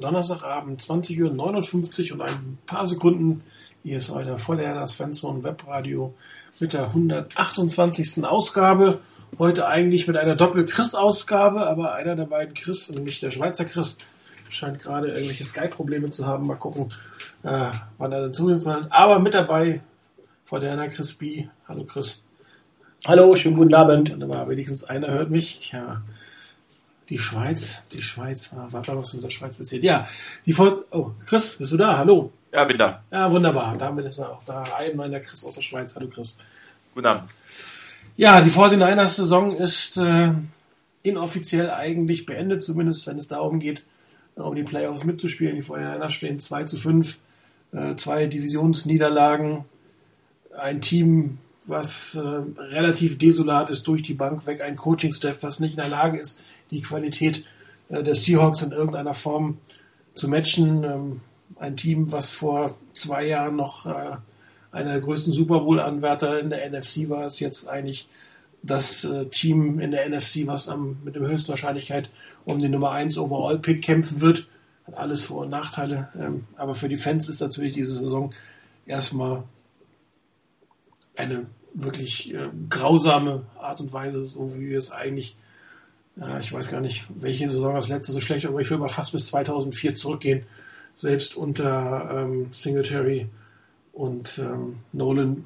Donnerstagabend, 20.59 Uhr und ein paar Sekunden. Hier ist euer Vollerders Fanzone Webradio mit der 128. Ausgabe. Heute eigentlich mit einer Doppel-Chris-Ausgabe, aber einer der beiden Chris, nämlich der Schweizer Chris, scheint gerade irgendwelche Skype-Probleme zu haben. Mal gucken, äh, wann er dann zu uns hat. Aber mit dabei vor der Chris B. Hallo Chris. Hallo, schönen guten Abend. Wunderbar, wenigstens einer hört mich. Ja, die Schweiz, die Schweiz, war, warte, was mit der Schweiz passiert. Ja, die Vol Oh, Chris, bist du da? Hallo. Ja, bin da. Ja, wunderbar. Damit ist er auch da. Ein meiner Chris aus der Schweiz. Hallo, Chris. Guten Abend. Ja, die 49ers-Saison ist äh, inoffiziell eigentlich beendet, zumindest wenn es darum geht, äh, um die Playoffs mitzuspielen. Die 49ers stehen 2 zu 5, äh, zwei Divisionsniederlagen, ein Team was äh, relativ desolat ist durch die Bank weg, ein Coaching-Staff, was nicht in der Lage ist, die Qualität äh, der Seahawks in irgendeiner Form zu matchen. Ähm, ein Team, was vor zwei Jahren noch äh, einer der größten Super Bowl-Anwärter in der NFC war, ist jetzt eigentlich das äh, Team in der NFC, was am, mit der höchsten Wahrscheinlichkeit um den Nummer 1 Overall-Pick kämpfen wird. Hat alles Vor- und Nachteile. Ähm, aber für die Fans ist natürlich diese Saison erstmal eine wirklich äh, grausame Art und Weise, so wie es eigentlich, äh, ich weiß gar nicht, welche Saison das letzte so schlecht, aber ich will mal fast bis 2004 zurückgehen. Selbst unter ähm, Singletary und ähm, Nolan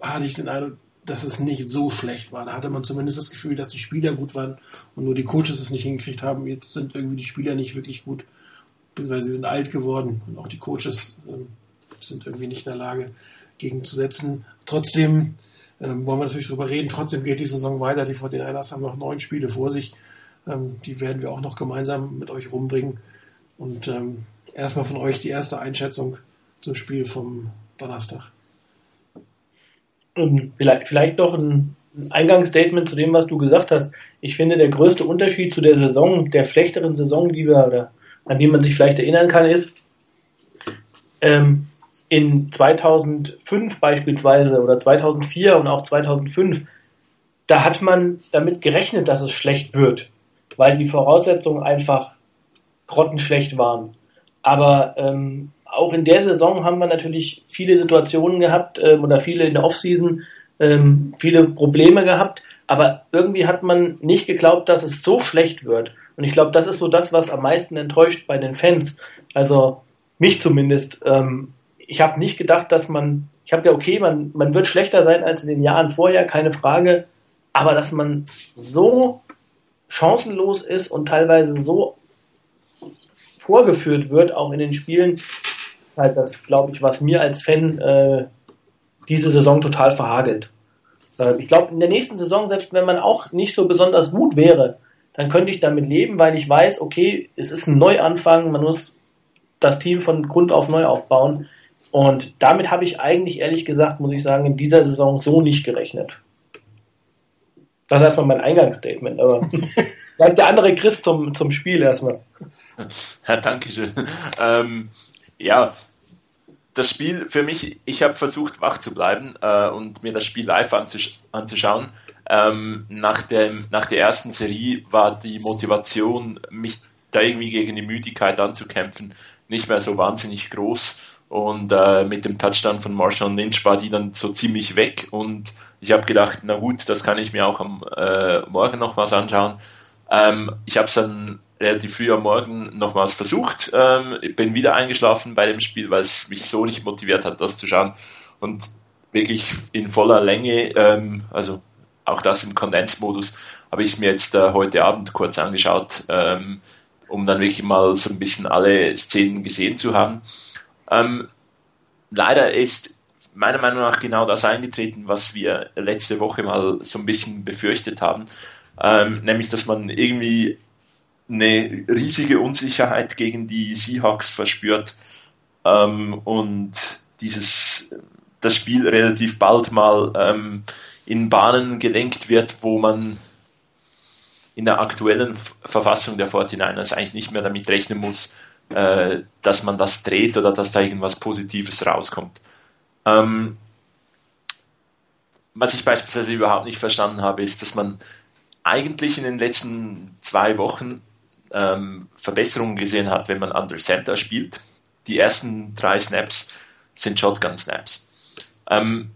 hatte ich den Eindruck, dass es nicht so schlecht war. Da hatte man zumindest das Gefühl, dass die Spieler gut waren und nur die Coaches es nicht hingekriegt haben. Jetzt sind irgendwie die Spieler nicht wirklich gut, beziehungsweise sie sind alt geworden und auch die Coaches ähm, sind irgendwie nicht in der Lage, gegenzusetzen. Trotzdem ähm, wollen wir natürlich darüber reden. Trotzdem geht die Saison weiter. Die 49ers haben noch neun Spiele vor sich. Ähm, die werden wir auch noch gemeinsam mit euch rumbringen. Und ähm, erstmal von euch die erste Einschätzung zum Spiel vom Donnerstag. Ähm, vielleicht, vielleicht noch ein, ein Eingangsstatement zu dem, was du gesagt hast. Ich finde, der größte Unterschied zu der Saison, der schlechteren Saison, die wir, oder an die man sich vielleicht erinnern kann, ist, ähm, in 2005 beispielsweise oder 2004 und auch 2005, da hat man damit gerechnet, dass es schlecht wird, weil die Voraussetzungen einfach grottenschlecht waren. Aber ähm, auch in der Saison haben wir natürlich viele Situationen gehabt ähm, oder viele in der Offseason ähm, viele Probleme gehabt. Aber irgendwie hat man nicht geglaubt, dass es so schlecht wird. Und ich glaube, das ist so das, was am meisten enttäuscht bei den Fans. Also mich zumindest. Ähm, ich habe nicht gedacht, dass man, ich habe ja okay, man, man wird schlechter sein als in den Jahren vorher, keine Frage, aber dass man so chancenlos ist und teilweise so vorgeführt wird, auch in den Spielen, halt das, glaube ich, was mir als Fan äh, diese Saison total verhagelt. Äh, ich glaube, in der nächsten Saison, selbst wenn man auch nicht so besonders gut wäre, dann könnte ich damit leben, weil ich weiß, okay, es ist ein Neuanfang, man muss das Team von Grund auf neu aufbauen. Und damit habe ich eigentlich ehrlich gesagt, muss ich sagen, in dieser Saison so nicht gerechnet. Das ist erstmal mein Eingangsstatement, aber vielleicht der andere Chris zum, zum Spiel erstmal. Ja, danke schön. Ähm, ja, das Spiel für mich, ich habe versucht wach zu bleiben äh, und mir das Spiel live anzusch anzuschauen. Ähm, nach, dem, nach der ersten Serie war die Motivation, mich da irgendwie gegen die Müdigkeit anzukämpfen, nicht mehr so wahnsinnig groß. Und äh, mit dem Touchdown von Marshall Lynch war die dann so ziemlich weg. Und ich habe gedacht, na gut, das kann ich mir auch am äh, Morgen nochmals anschauen. Ähm, ich habe es dann relativ früh am Morgen nochmals versucht. Ähm, bin wieder eingeschlafen bei dem Spiel, weil es mich so nicht motiviert hat, das zu schauen. Und wirklich in voller Länge, ähm, also auch das im Kondensmodus, habe ich es mir jetzt äh, heute Abend kurz angeschaut, ähm, um dann wirklich mal so ein bisschen alle Szenen gesehen zu haben. Ähm, leider ist meiner Meinung nach genau das eingetreten, was wir letzte Woche mal so ein bisschen befürchtet haben, ähm, nämlich dass man irgendwie eine riesige Unsicherheit gegen die Seahawks verspürt ähm, und dieses das Spiel relativ bald mal ähm, in Bahnen gelenkt wird, wo man in der aktuellen Verfassung der 49ers eigentlich nicht mehr damit rechnen muss, äh, dass man das dreht oder dass da irgendwas Positives rauskommt. Ähm, was ich beispielsweise überhaupt nicht verstanden habe, ist, dass man eigentlich in den letzten zwei Wochen ähm, Verbesserungen gesehen hat, wenn man Under Center spielt. Die ersten drei Snaps sind Shotgun Snaps. Ähm,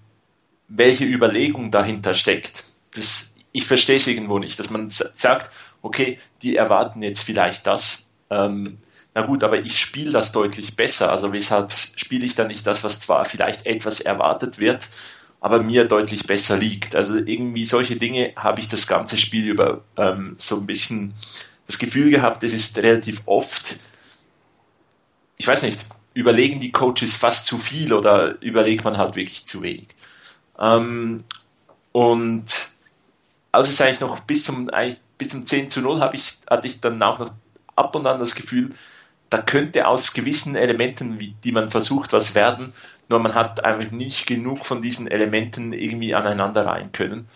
welche Überlegung dahinter steckt, das, ich verstehe es irgendwo nicht, dass man sagt, okay, die erwarten jetzt vielleicht das. Ähm, na gut, aber ich spiele das deutlich besser. Also weshalb spiele ich dann nicht das, was zwar vielleicht etwas erwartet wird, aber mir deutlich besser liegt. Also irgendwie solche Dinge habe ich das ganze Spiel über ähm, so ein bisschen das Gefühl gehabt, es ist relativ oft, ich weiß nicht, überlegen die Coaches fast zu viel oder überlegt man halt wirklich zu wenig. Ähm, und also ist eigentlich noch bis zum, bis zum 10 zu 0 habe ich, hatte ich dann auch noch ab und an das Gefühl, da könnte aus gewissen Elementen, wie, die man versucht, was werden, nur man hat einfach nicht genug von diesen Elementen irgendwie aneinander rein können.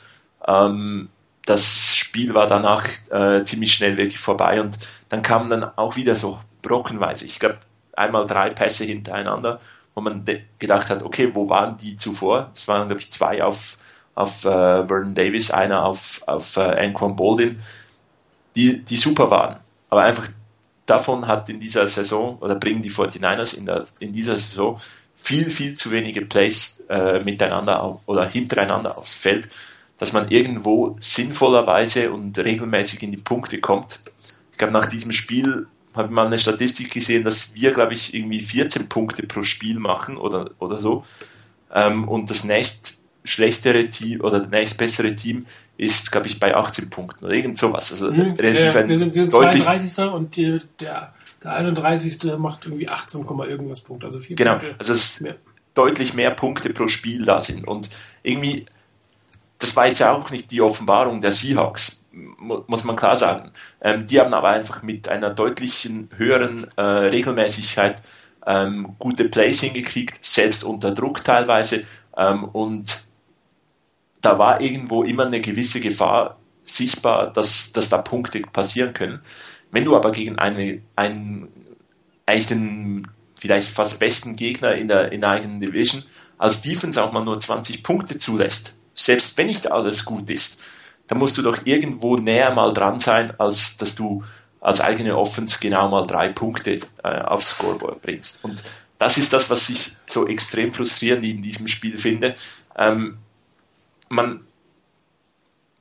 Ähm, das Spiel war danach äh, ziemlich schnell wirklich vorbei und dann kamen dann auch wieder so brockenweise. Ich glaube, einmal drei Pässe hintereinander, wo man gedacht hat, okay, wo waren die zuvor? Es waren, glaube ich, zwei auf, auf äh, Vernon Davis, einer auf, auf äh, Anquan Baldwin, die, die super waren. Aber einfach davon hat in dieser Saison oder bringen die 49ers in, der, in dieser Saison viel, viel zu wenige Plays äh, miteinander auf, oder hintereinander aufs Feld, dass man irgendwo sinnvollerweise und regelmäßig in die Punkte kommt. Ich glaube, nach diesem Spiel habe ich mal eine Statistik gesehen, dass wir, glaube ich, irgendwie 14 Punkte pro Spiel machen oder, oder so. Ähm, und das nächst schlechtere Team oder das nächst bessere Team ist, glaube ich, bei 18 Punkten oder irgend sowas. Also mhm, relativ ja, wir sind, wir sind 32. und die, der, der 31. macht irgendwie 18, irgendwas Punkte. Also vier genau, Punkte also es mehr. deutlich mehr Punkte pro Spiel da sind. Und irgendwie, das war jetzt auch nicht die Offenbarung der Seahawks, muss man klar sagen. Ähm, die haben aber einfach mit einer deutlichen höheren äh, Regelmäßigkeit ähm, gute Plays hingekriegt, selbst unter Druck teilweise. Ähm, und da war irgendwo immer eine gewisse Gefahr sichtbar, dass, dass da Punkte passieren können. Wenn du aber gegen eine, einen, eigentlich den vielleicht fast besten Gegner in der, in der eigenen Division als Defense auch mal nur 20 Punkte zulässt, selbst wenn nicht alles gut ist, dann musst du doch irgendwo näher mal dran sein, als dass du als eigene Offense genau mal drei Punkte äh, aufs Scoreboard bringst. Und das ist das, was ich so extrem frustrierend in diesem Spiel finde. Ähm, man,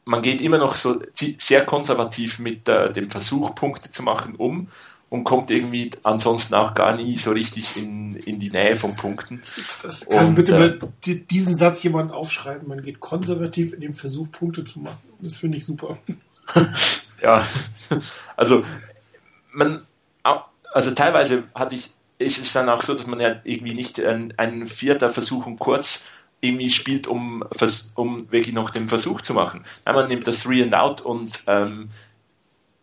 man geht immer noch so sehr konservativ mit äh, dem Versuch, Punkte zu machen, um und kommt irgendwie ansonsten auch gar nie so richtig in, in die Nähe von Punkten. Das kann und, bitte äh, mal diesen Satz jemand aufschreiben. Man geht konservativ in dem Versuch, Punkte zu machen. Das finde ich super. ja, also man, also teilweise hatte ich, ist es dann auch so, dass man ja irgendwie nicht einen, einen vierter Versuch und kurz irgendwie spielt, um, um wirklich noch den Versuch zu machen. Nein, man nimmt das Three and Out und ähm,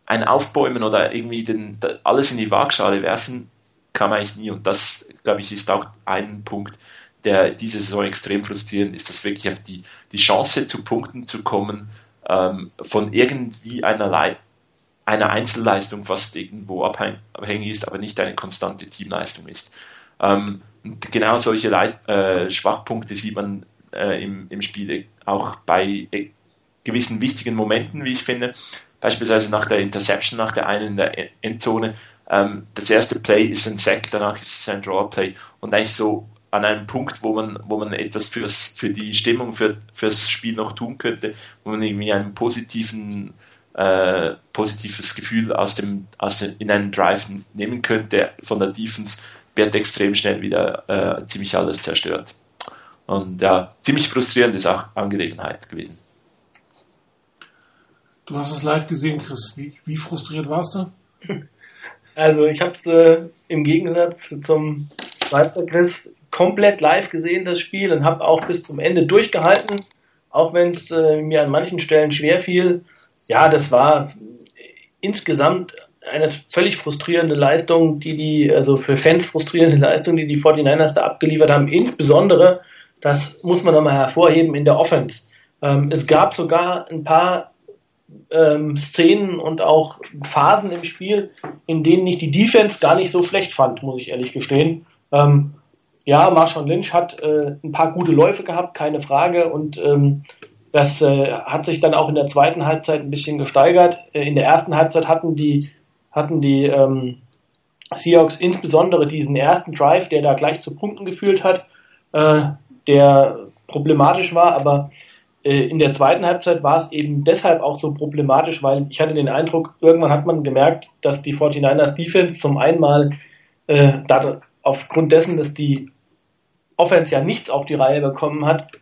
ein Aufbäumen oder irgendwie den, alles in die Waagschale werfen, kann man eigentlich nie. Und das, glaube ich, ist auch ein Punkt, der diese Saison extrem frustrierend ist, dass wirklich die, die Chance zu Punkten zu kommen ähm, von irgendwie einer, einer Einzelleistung fast irgendwo abhängig ist, aber nicht eine konstante Teamleistung ist. Ähm, genau solche Le äh, Schwachpunkte sieht man äh, im, im Spiel auch bei äh, gewissen wichtigen Momenten, wie ich finde. Beispielsweise nach der Interception, nach der einen in der Endzone. Ähm, das erste Play ist ein Sack, danach ist es ein Draw Play und eigentlich so an einem Punkt, wo man, wo man etwas fürs, für die Stimmung, für, fürs Spiel noch tun könnte, wo man irgendwie einen positiven, äh, positives Gefühl aus dem, aus dem, in einen Drive nehmen könnte von der Defense, wird extrem schnell wieder äh, ziemlich alles zerstört. Und ja, ziemlich frustrierende Sach Angelegenheit gewesen. Du hast es live gesehen, Chris. Wie, wie frustriert warst du? Also ich habe es äh, im Gegensatz zum Schweizer Chris komplett live gesehen, das Spiel, und habe auch bis zum Ende durchgehalten, auch wenn es äh, mir an manchen Stellen schwer fiel. Ja, das war insgesamt eine völlig frustrierende Leistung, die die, also für Fans frustrierende Leistung, die die 49ers da abgeliefert haben. Insbesondere, das muss man nochmal hervorheben, in der Offense. Ähm, es gab sogar ein paar ähm, Szenen und auch Phasen im Spiel, in denen ich die Defense gar nicht so schlecht fand, muss ich ehrlich gestehen. Ähm, ja, Marshall Lynch hat äh, ein paar gute Läufe gehabt, keine Frage, und ähm, das äh, hat sich dann auch in der zweiten Halbzeit ein bisschen gesteigert. Äh, in der ersten Halbzeit hatten die hatten die ähm, Seahawks insbesondere diesen ersten Drive, der da gleich zu Punkten geführt hat, äh, der problematisch war, aber äh, in der zweiten Halbzeit war es eben deshalb auch so problematisch, weil ich hatte den Eindruck, irgendwann hat man gemerkt, dass die 49ers Defense zum einen mal äh, aufgrund dessen, dass die Offense ja nichts auf die Reihe bekommen hat,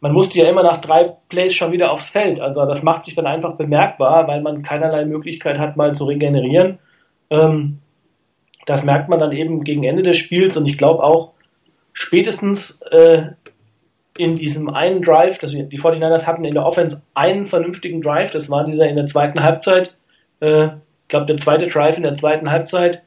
man musste ja immer nach drei Plays schon wieder aufs Feld. Also das macht sich dann einfach bemerkbar, weil man keinerlei Möglichkeit hat, mal zu regenerieren. Ähm, das merkt man dann eben gegen Ende des Spiels und ich glaube auch spätestens äh, in diesem einen Drive, dass wir, die 49ers hatten in der Offense einen vernünftigen Drive, das war dieser in der zweiten Halbzeit, äh, ich glaube der zweite Drive in der zweiten Halbzeit,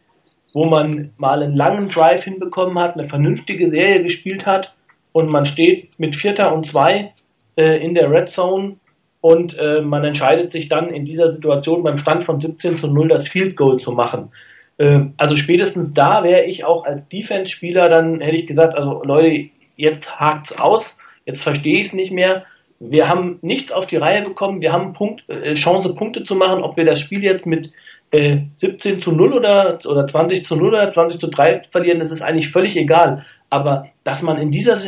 wo man mal einen langen Drive hinbekommen hat, eine vernünftige Serie gespielt hat und man steht mit Vierter und Zwei äh, in der Red Zone und äh, man entscheidet sich dann in dieser Situation beim Stand von 17 zu 0 das Field Goal zu machen. Äh, also spätestens da wäre ich auch als Defense-Spieler, dann hätte ich gesagt, also Leute, jetzt hakt's aus, jetzt verstehe ich es nicht mehr. Wir haben nichts auf die Reihe bekommen, wir haben Punkt, äh, Chance, Punkte zu machen, ob wir das Spiel jetzt mit äh, 17 zu 0 oder, oder 20 zu 0 oder 20 zu 3 verlieren, das ist eigentlich völlig egal. Aber dass man in dieser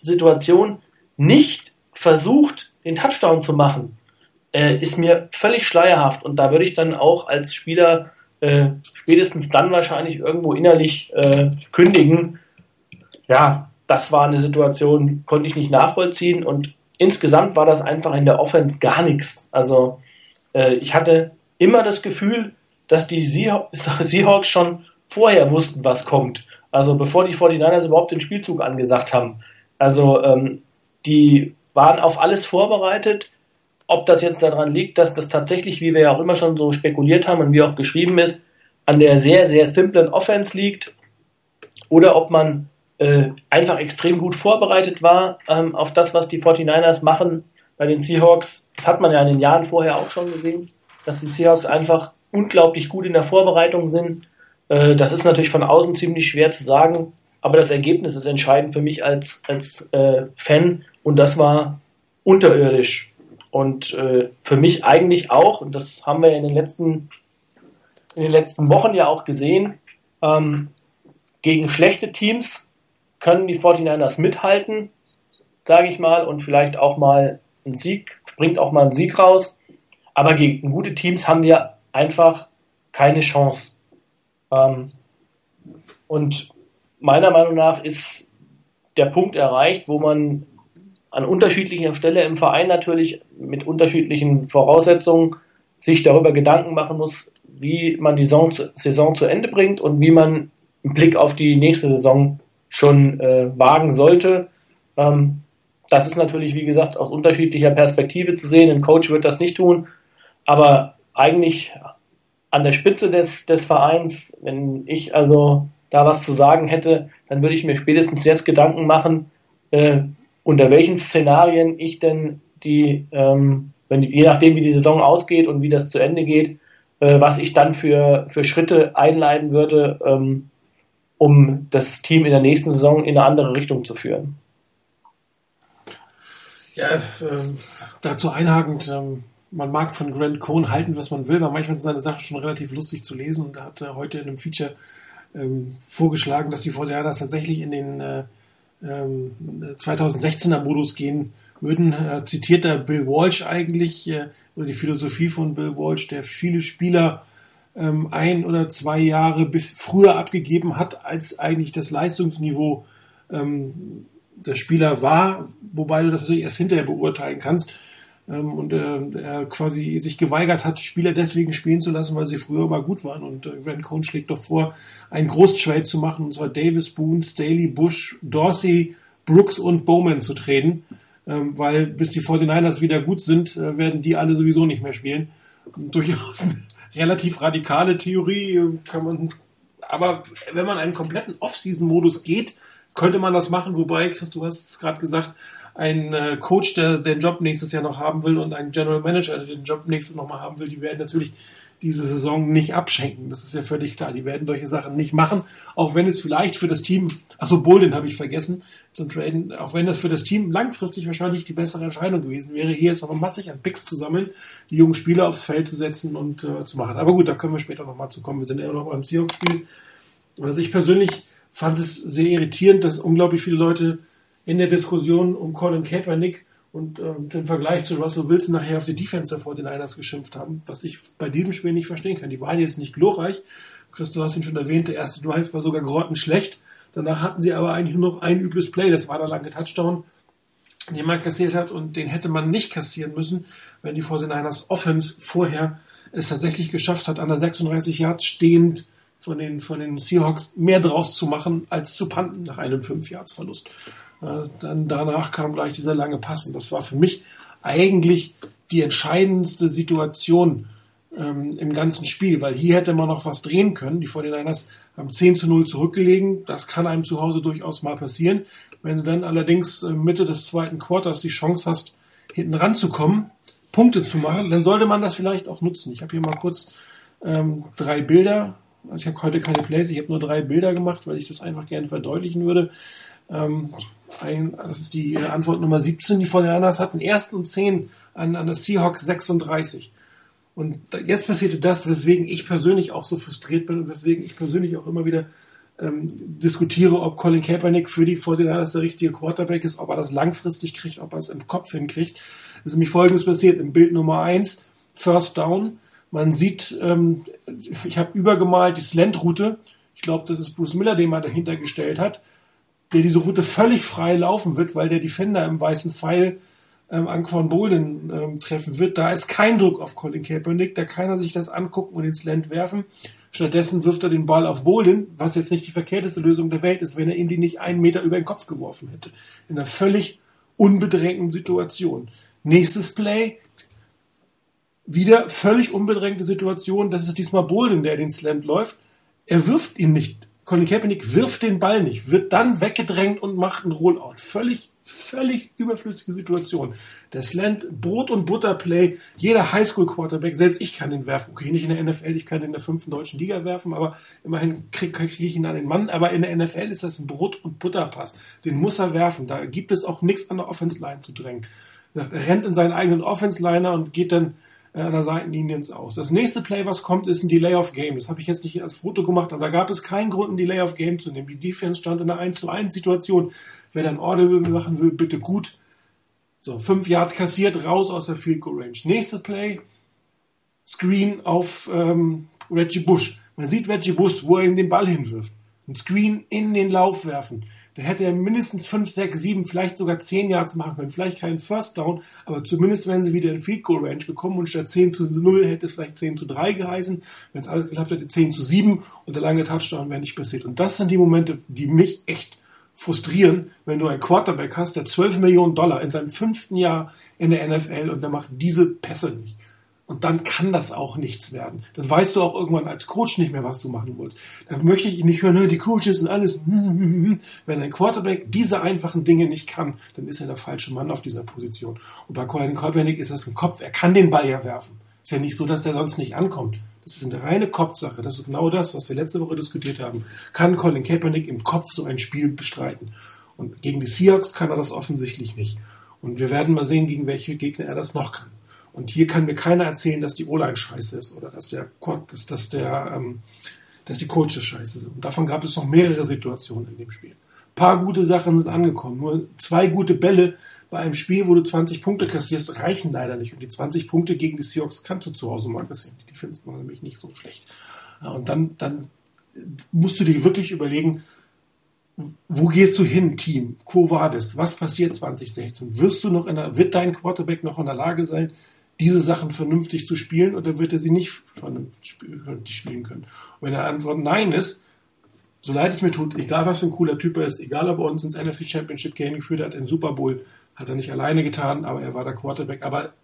Situation nicht versucht, den Touchdown zu machen, äh, ist mir völlig schleierhaft. Und da würde ich dann auch als Spieler äh, spätestens dann wahrscheinlich irgendwo innerlich äh, kündigen. Ja, das war eine Situation, konnte ich nicht nachvollziehen. Und insgesamt war das einfach in der Offense gar nichts. Also äh, ich hatte immer das Gefühl, dass die Seahawks schon vorher wussten, was kommt. Also bevor die 49ers überhaupt den Spielzug angesagt haben. Also ähm, die waren auf alles vorbereitet. Ob das jetzt daran liegt, dass das tatsächlich, wie wir ja auch immer schon so spekuliert haben und wie auch geschrieben ist, an der sehr, sehr simplen Offense liegt oder ob man äh, einfach extrem gut vorbereitet war ähm, auf das, was die 49ers machen bei den Seahawks. Das hat man ja in den Jahren vorher auch schon gesehen, dass die Seahawks einfach unglaublich gut in der Vorbereitung sind. Äh, das ist natürlich von außen ziemlich schwer zu sagen, aber das Ergebnis ist entscheidend für mich als, als äh, Fan und das war unterirdisch. Und äh, für mich eigentlich auch, und das haben wir in den letzten, in den letzten Wochen ja auch gesehen, ähm, gegen schlechte Teams können die 49ers mithalten, sage ich mal, und vielleicht auch mal ein Sieg, springt auch mal ein Sieg raus. Aber gegen gute Teams haben wir einfach keine Chance. Ähm, und meiner Meinung nach ist der Punkt erreicht, wo man an unterschiedlicher Stelle im Verein natürlich mit unterschiedlichen Voraussetzungen sich darüber Gedanken machen muss, wie man die Saison, Saison zu Ende bringt und wie man einen Blick auf die nächste Saison schon äh, wagen sollte. Ähm, das ist natürlich, wie gesagt, aus unterschiedlicher Perspektive zu sehen. Ein Coach wird das nicht tun, aber eigentlich an der Spitze des, des Vereins, wenn ich also da was zu sagen hätte, dann würde ich mir spätestens jetzt Gedanken machen, äh, unter welchen Szenarien ich denn die, ähm, wenn je nachdem wie die Saison ausgeht und wie das zu Ende geht, äh, was ich dann für, für Schritte einleiten würde, ähm, um das Team in der nächsten Saison in eine andere Richtung zu führen. Ja, äh, dazu einhakend, äh, man mag von Grant Cohn halten, was man will, aber manchmal sind seine Sachen schon relativ lustig zu lesen und er hat heute in einem Feature ähm, vorgeschlagen, dass die 49 tatsächlich in den äh, 2016er ähm, Modus gehen würden. Äh, zitiert da Bill Walsh eigentlich, äh, oder die Philosophie von Bill Walsh, der viele Spieler ähm, ein oder zwei Jahre bis früher abgegeben hat, als eigentlich das Leistungsniveau ähm, der Spieler war, wobei du das natürlich erst hinterher beurteilen kannst. Ähm, und äh, er quasi sich geweigert hat, Spieler deswegen spielen zu lassen, weil sie früher mal gut waren. Und äh, Grant Cohn schlägt doch vor, einen Großtrade zu machen, und zwar Davis, Boone, Staley, Bush, Dorsey, Brooks und Bowman zu treten. Ähm, weil bis die 49ers wieder gut sind, äh, werden die alle sowieso nicht mehr spielen. Und durchaus eine relativ radikale Theorie äh, kann man, aber wenn man einen kompletten Off-Season-Modus geht, könnte man das machen, wobei, Chris, du hast es gerade gesagt, ein äh, Coach, der den Job nächstes Jahr noch haben will und ein General Manager, der den Job nächstes noch mal haben will, die werden natürlich diese Saison nicht abschenken. Das ist ja völlig klar. Die werden solche Sachen nicht machen, auch wenn es vielleicht für das Team, achso, Bolden habe ich vergessen zum Traden, auch wenn das für das Team langfristig wahrscheinlich die bessere Entscheidung gewesen wäre, hier jetzt noch massig an Picks zu sammeln, die jungen Spieler aufs Feld zu setzen und äh, zu machen. Aber gut, da können wir später nochmal zu kommen. Wir sind ja noch beim Seahawks-Spiel. Also ich persönlich fand es sehr irritierend, dass unglaublich viele Leute in der Diskussion um Colin Kaepernick und ähm, den Vergleich zu Russell Wilson nachher auf die Defense vor den Niners geschimpft haben, was ich bei diesem Spiel nicht verstehen kann. Die waren jetzt nicht glorreich. Christo hast ihn schon erwähnt, der erste Drive war sogar grottenschlecht. Danach hatten sie aber eigentlich nur noch ein übles Play, das war der lange Touchdown, den man kassiert hat und den hätte man nicht kassieren müssen, wenn die 49ers Offense vorher es tatsächlich geschafft hat, an der 36 Yards stehend von den, von den Seahawks mehr draus zu machen, als zu panten nach einem 5 Yards Verlust. Äh, dann danach kam gleich dieser lange Pass und das war für mich eigentlich die entscheidendste Situation ähm, im ganzen Spiel, weil hier hätte man noch was drehen können. Die 49ers haben 10 zu 0 zurückgelegen. Das kann einem zu Hause durchaus mal passieren. Wenn du dann allerdings äh, Mitte des zweiten Quarters die Chance hast, hinten ranzukommen, Punkte zu machen, dann sollte man das vielleicht auch nutzen. Ich habe hier mal kurz ähm, drei Bilder. Also ich habe heute keine Plays, ich habe nur drei Bilder gemacht, weil ich das einfach gerne verdeutlichen würde. Ähm, ein, das ist die Antwort Nummer 17, die von Ernst hatten. Erst und 10 an, an das Seahawks 36. Und jetzt passierte das, weswegen ich persönlich auch so frustriert bin und weswegen ich persönlich auch immer wieder ähm, diskutiere, ob Colin Kaepernick für die 49ers der richtige Quarterback ist, ob er das langfristig kriegt, ob er es im Kopf hinkriegt. Es ist nämlich folgendes passiert. Im Bild Nummer 1, First Down. Man sieht, ähm, ich habe übergemalt die Slant-Route. Ich glaube, das ist Bruce Miller, den man dahinter gestellt hat der diese Route völlig frei laufen wird, weil der Defender im weißen Pfeil ähm, Anquan Bolden ähm, treffen wird. Da ist kein Druck auf Colin Kaepernick, da kann er sich das angucken und ins Land werfen. Stattdessen wirft er den Ball auf Bolden, was jetzt nicht die verkehrteste Lösung der Welt ist, wenn er ihm die nicht einen Meter über den Kopf geworfen hätte. In einer völlig unbedrängten Situation. Nächstes Play, wieder völlig unbedrängte Situation. Das ist diesmal Bolden, der den Slant läuft. Er wirft ihn nicht Colin Kaepernick wirft den Ball nicht, wird dann weggedrängt und macht einen Rollout. Völlig, völlig überflüssige Situation. Der Slant, Brot- und Butterplay, jeder Highschool-Quarterback, selbst ich kann ihn werfen. Okay, nicht in der NFL, ich kann in der fünften deutschen Liga werfen, aber immerhin kriege krieg ich ihn an den Mann. Aber in der NFL ist das ein Brot- und Butterpass. Den muss er werfen. Da gibt es auch nichts an der Offense-Line zu drängen. Er rennt in seinen eigenen Offense-Liner und geht dann äh, an der Seitenlinie ins Aus. Das nächste Play, was kommt, ist ein Delay of Game. Das habe ich jetzt nicht als Foto gemacht, aber da gab es keinen Grund, ein Delay of Game zu nehmen. Die Defense stand in einer 1 zu 1 Situation. Wer dann Audible machen will, bitte gut. So, 5 Yard kassiert, raus aus der Field Goal Range. Nächste Play, Screen auf ähm, Reggie Bush. Man sieht Reggie Bush, wo er ihn den Ball hinwirft. Ein Screen in den Lauf werfen. Da hätte er mindestens 5, 6, 7, vielleicht sogar 10 Yards machen können. Vielleicht keinen First Down, aber zumindest wären sie wieder in Field Goal Range gekommen und statt 10 zu 0 hätte es vielleicht 10 zu 3 geheißen. Wenn es alles geklappt hätte, 10 zu 7 und der lange Touchdown wäre nicht passiert. Und das sind die Momente, die mich echt frustrieren, wenn du einen Quarterback hast, der 12 Millionen Dollar in seinem fünften Jahr in der NFL und der macht diese Pässe nicht. Und dann kann das auch nichts werden. Dann weißt du auch irgendwann als Coach nicht mehr, was du machen willst. Dann möchte ich nicht hören, die Coaches und alles. Wenn ein Quarterback diese einfachen Dinge nicht kann, dann ist er der falsche Mann auf dieser Position. Und bei Colin Kaepernick ist das im Kopf. Er kann den Ball ja werfen. Ist ja nicht so, dass er sonst nicht ankommt. Das ist eine reine Kopfsache. Das ist genau das, was wir letzte Woche diskutiert haben. Kann Colin Kaepernick im Kopf so ein Spiel bestreiten? Und gegen die Seahawks kann er das offensichtlich nicht. Und wir werden mal sehen, gegen welche Gegner er das noch kann. Und hier kann mir keiner erzählen, dass die O-Line scheiße ist oder dass der, dass, dass der, ähm, dass die Coaches scheiße sind. Und davon gab es noch mehrere Situationen in dem Spiel. Ein paar gute Sachen sind angekommen. Nur zwei gute Bälle bei einem Spiel, wo du 20 Punkte kassierst, reichen leider nicht. Und die 20 Punkte gegen die Seahawks kannst du zu Hause mal kassieren. Die findest man nämlich nicht so schlecht. Und dann, dann musst du dir wirklich überlegen, wo gehst du hin, Team? Quo vadis? Was passiert 2016? Wirst du noch in der, wird dein Quarterback noch in der Lage sein, diese Sachen vernünftig zu spielen oder wird er sie nicht vernünftig spielen können? Und wenn die Antwort Nein ist, so leid es mir tut, egal was für ein cooler Typ er ist, egal ob er uns ins NFC Championship Game geführt hat, im Super Bowl, hat er nicht alleine getan, aber er war der Quarterback. Aber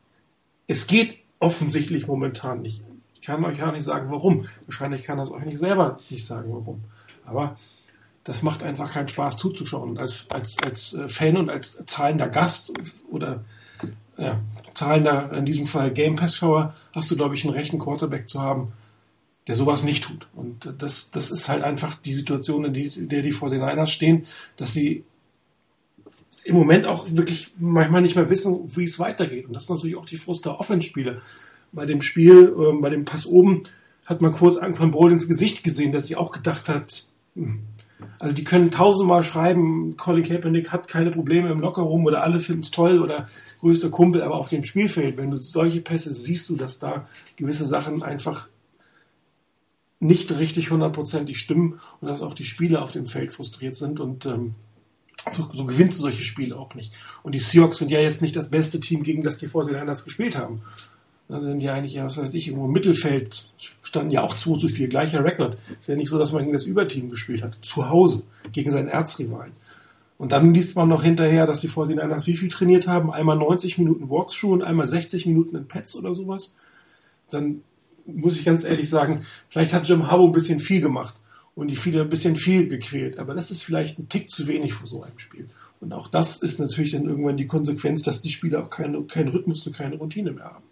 es geht offensichtlich momentan nicht. Ich kann euch gar nicht sagen, warum. Wahrscheinlich kann das euch nicht selber nicht sagen, warum. Aber das macht einfach keinen Spaß zuzuschauen. Als, als, als äh, Fan und als zahlender Gast oder ja, zahlender, in diesem Fall Game Pass-Schauer, hast du, glaube ich, einen rechten Quarterback zu haben, der sowas nicht tut. Und das, das ist halt einfach die Situation, in, der die 49ers stehen, dass sie im Moment auch wirklich manchmal nicht mehr wissen, wie es weitergeht. Und das ist natürlich auch die Frust der Offenspiele. Bei dem Spiel, äh, bei dem Pass oben, hat man kurz Anquan Bowl ins Gesicht gesehen, dass sie auch gedacht hat, hm, also die können tausendmal schreiben, Colin Kaepernick hat keine Probleme im Lockerroom oder alle finden es toll oder größter Kumpel, aber auf dem Spielfeld, wenn du solche Pässe siehst du, dass da gewisse Sachen einfach nicht richtig hundertprozentig stimmen und dass auch die Spieler auf dem Feld frustriert sind und ähm, so, so gewinnst du solche Spiele auch nicht. Und die Seahawks sind ja jetzt nicht das beste Team, gegen das die 49ers gespielt haben. Da sind ja eigentlich, was weiß ich, irgendwo im Mittelfeld standen ja auch 2 zu 4, gleicher Rekord. Ist ja nicht so, dass man gegen das Überteam gespielt hat. Zu Hause, gegen seinen Erzrivalen. Und dann liest man noch hinterher, dass die 49ers wie viel trainiert haben? Einmal 90 Minuten Walkthrough und einmal 60 Minuten in Pets oder sowas. Dann muss ich ganz ehrlich sagen, vielleicht hat Jim Harbaugh ein bisschen viel gemacht und die viele ein bisschen viel gequält. Aber das ist vielleicht ein Tick zu wenig für so ein Spiel. Und auch das ist natürlich dann irgendwann die Konsequenz, dass die Spieler auch keine, keinen Rhythmus und keine Routine mehr haben.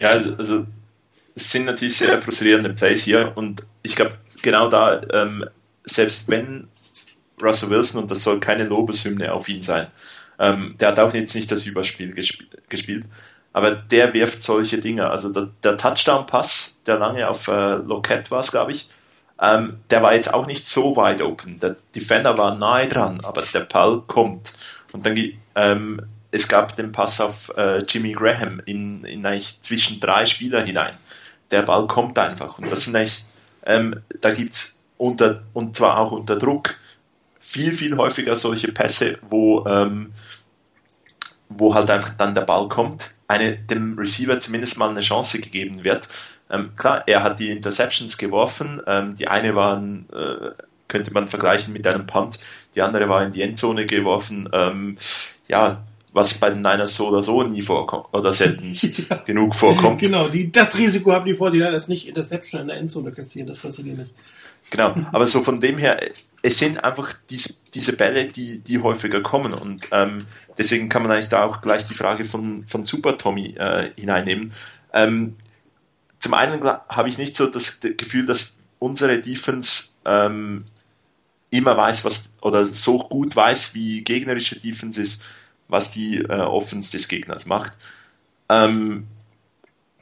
Ja, also es sind natürlich sehr frustrierende Plays hier und ich glaube, genau da, ähm, selbst wenn Russell Wilson, und das soll keine Lobeshymne auf ihn sein, ähm, der hat auch jetzt nicht das Überspiel gesp gespielt, aber der wirft solche Dinge. Also der, der Touchdown-Pass, der lange auf äh, Lockett war glaube ich, ähm, der war jetzt auch nicht so weit open. Der Defender war nahe dran, aber der Ball kommt. Und dann ähm, es gab den Pass auf äh, Jimmy Graham in, in eigentlich zwischen drei Spieler hinein. Der Ball kommt einfach. Und das sind eigentlich, ähm, da gibt's unter, und zwar auch unter Druck, viel, viel häufiger solche Pässe, wo, ähm, wo halt einfach dann der Ball kommt, eine, dem Receiver zumindest mal eine Chance gegeben wird. Ähm, klar, er hat die Interceptions geworfen, ähm, die eine waren, äh, könnte man vergleichen mit einem Punt, die andere war in die Endzone geworfen. Ähm, ja, was bei den Niners so oder so nie vorkommt oder selten ja. genug vorkommt. Genau, die, das Risiko haben die 49ers nicht Interception in der Endzone kassieren, das passiert nicht. Genau, aber so von dem her, es sind einfach diese, diese Bälle, die, die häufiger kommen und ähm, deswegen kann man eigentlich da auch gleich die Frage von, von Super Tommy äh, hineinnehmen. Ähm, zum einen habe ich nicht so das Gefühl, dass unsere Defense ähm, immer weiß, was oder so gut weiß, wie gegnerische Defense ist was die äh, Offense des Gegners macht. Ähm,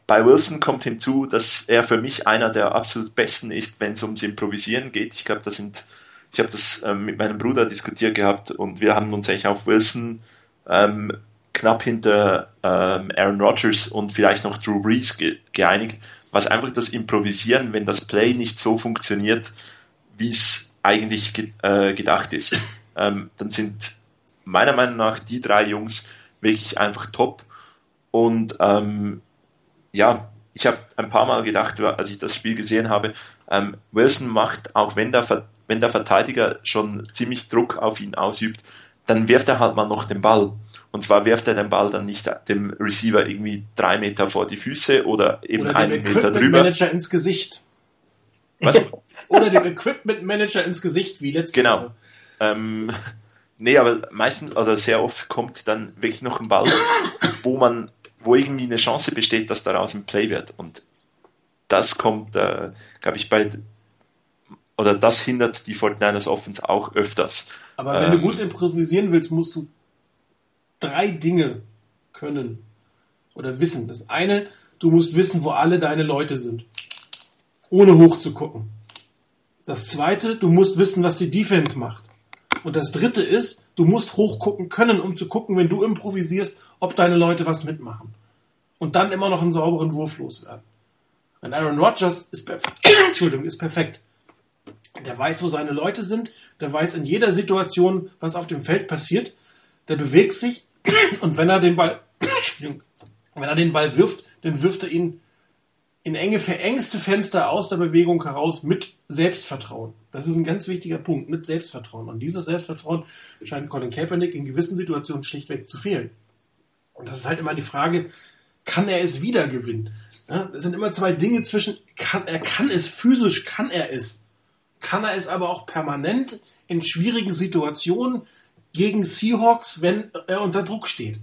bei Wilson kommt hinzu, dass er für mich einer der absolut besten ist, wenn es ums Improvisieren geht. Ich glaube, das sind, ich habe das ähm, mit meinem Bruder diskutiert gehabt und wir haben uns eigentlich auf Wilson ähm, knapp hinter ähm, Aaron Rodgers und vielleicht noch Drew Brees ge geeinigt, was einfach das Improvisieren, wenn das Play nicht so funktioniert, wie es eigentlich ge äh, gedacht ist, ähm, dann sind meiner Meinung nach die drei Jungs wirklich einfach top. Und ähm, ja, ich habe ein paar Mal gedacht, als ich das Spiel gesehen habe, ähm, Wilson macht, auch wenn der, wenn der Verteidiger schon ziemlich Druck auf ihn ausübt, dann wirft er halt mal noch den Ball. Und zwar wirft er den Ball dann nicht dem Receiver irgendwie drei Meter vor die Füße oder eben oder einen Meter drüber. Manager ins Gesicht. Was? oder dem Equipment Manager ins Gesicht, wie letztes Genau. Ähm, Nee, aber meistens, also sehr oft kommt dann wirklich noch ein Ball, wo man, wo irgendwie eine Chance besteht, dass daraus ein Play wird. Und das kommt, äh, glaube ich, bei, oder das hindert die 49ers Offense auch öfters. Aber wenn ähm, du gut improvisieren willst, musst du drei Dinge können oder wissen. Das eine, du musst wissen, wo alle deine Leute sind, ohne hochzugucken. Das zweite, du musst wissen, was die Defense macht. Und das dritte ist, du musst hochgucken können, um zu gucken, wenn du improvisierst, ob deine Leute was mitmachen. Und dann immer noch einen sauberen Wurf loswerden. Und Aaron Rodgers ist perfekt. Entschuldigung, ist perfekt. Der weiß, wo seine Leute sind. Der weiß in jeder Situation, was auf dem Feld passiert. Der bewegt sich. Und wenn er den Ball, wenn er den Ball wirft, dann wirft er ihn in enge, verengste Fenster aus der Bewegung heraus mit Selbstvertrauen. Das ist ein ganz wichtiger Punkt, mit Selbstvertrauen. Und dieses Selbstvertrauen scheint Colin Kaepernick in gewissen Situationen schlichtweg zu fehlen. Und das ist halt immer die Frage, kann er es wieder gewinnen? Ja, das sind immer zwei Dinge zwischen, kann, er kann es physisch, kann er es. Kann er es aber auch permanent in schwierigen Situationen, gegen Seahawks, wenn er unter Druck steht.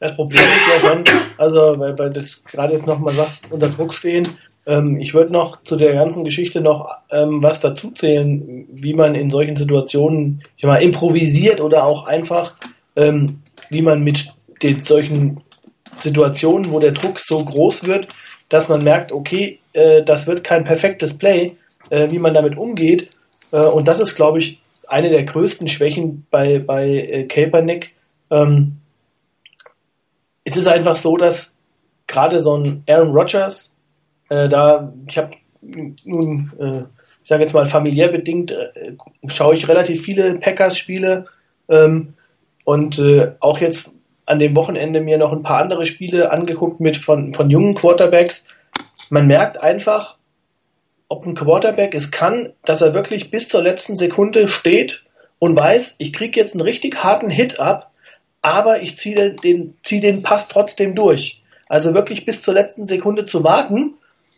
Das Problem ist ja schon, also weil, weil das gerade jetzt nochmal sagt, unter Druck stehen, ähm, ich würde noch zu der ganzen Geschichte noch ähm, was dazu zählen, wie man in solchen Situationen ich mal, improvisiert oder auch einfach, ähm, wie man mit den solchen Situationen, wo der Druck so groß wird, dass man merkt, okay, äh, das wird kein perfektes Play, äh, wie man damit umgeht. Äh, und das ist, glaube ich, eine der größten Schwächen bei, bei äh, Kaepernick. Ähm, es ist einfach so, dass gerade so ein Aaron Rodgers, äh, da, ich habe nun, äh, ich sage jetzt mal familiär bedingt, äh, schaue ich relativ viele Packers-Spiele ähm, und äh, auch jetzt an dem Wochenende mir noch ein paar andere Spiele angeguckt mit von, von jungen Quarterbacks. Man merkt einfach, ob ein Quarterback es kann, dass er wirklich bis zur letzten Sekunde steht und weiß, ich kriege jetzt einen richtig harten Hit ab, aber ich ziehe den, zieh den Pass trotzdem durch. Also wirklich bis zur letzten Sekunde zu warten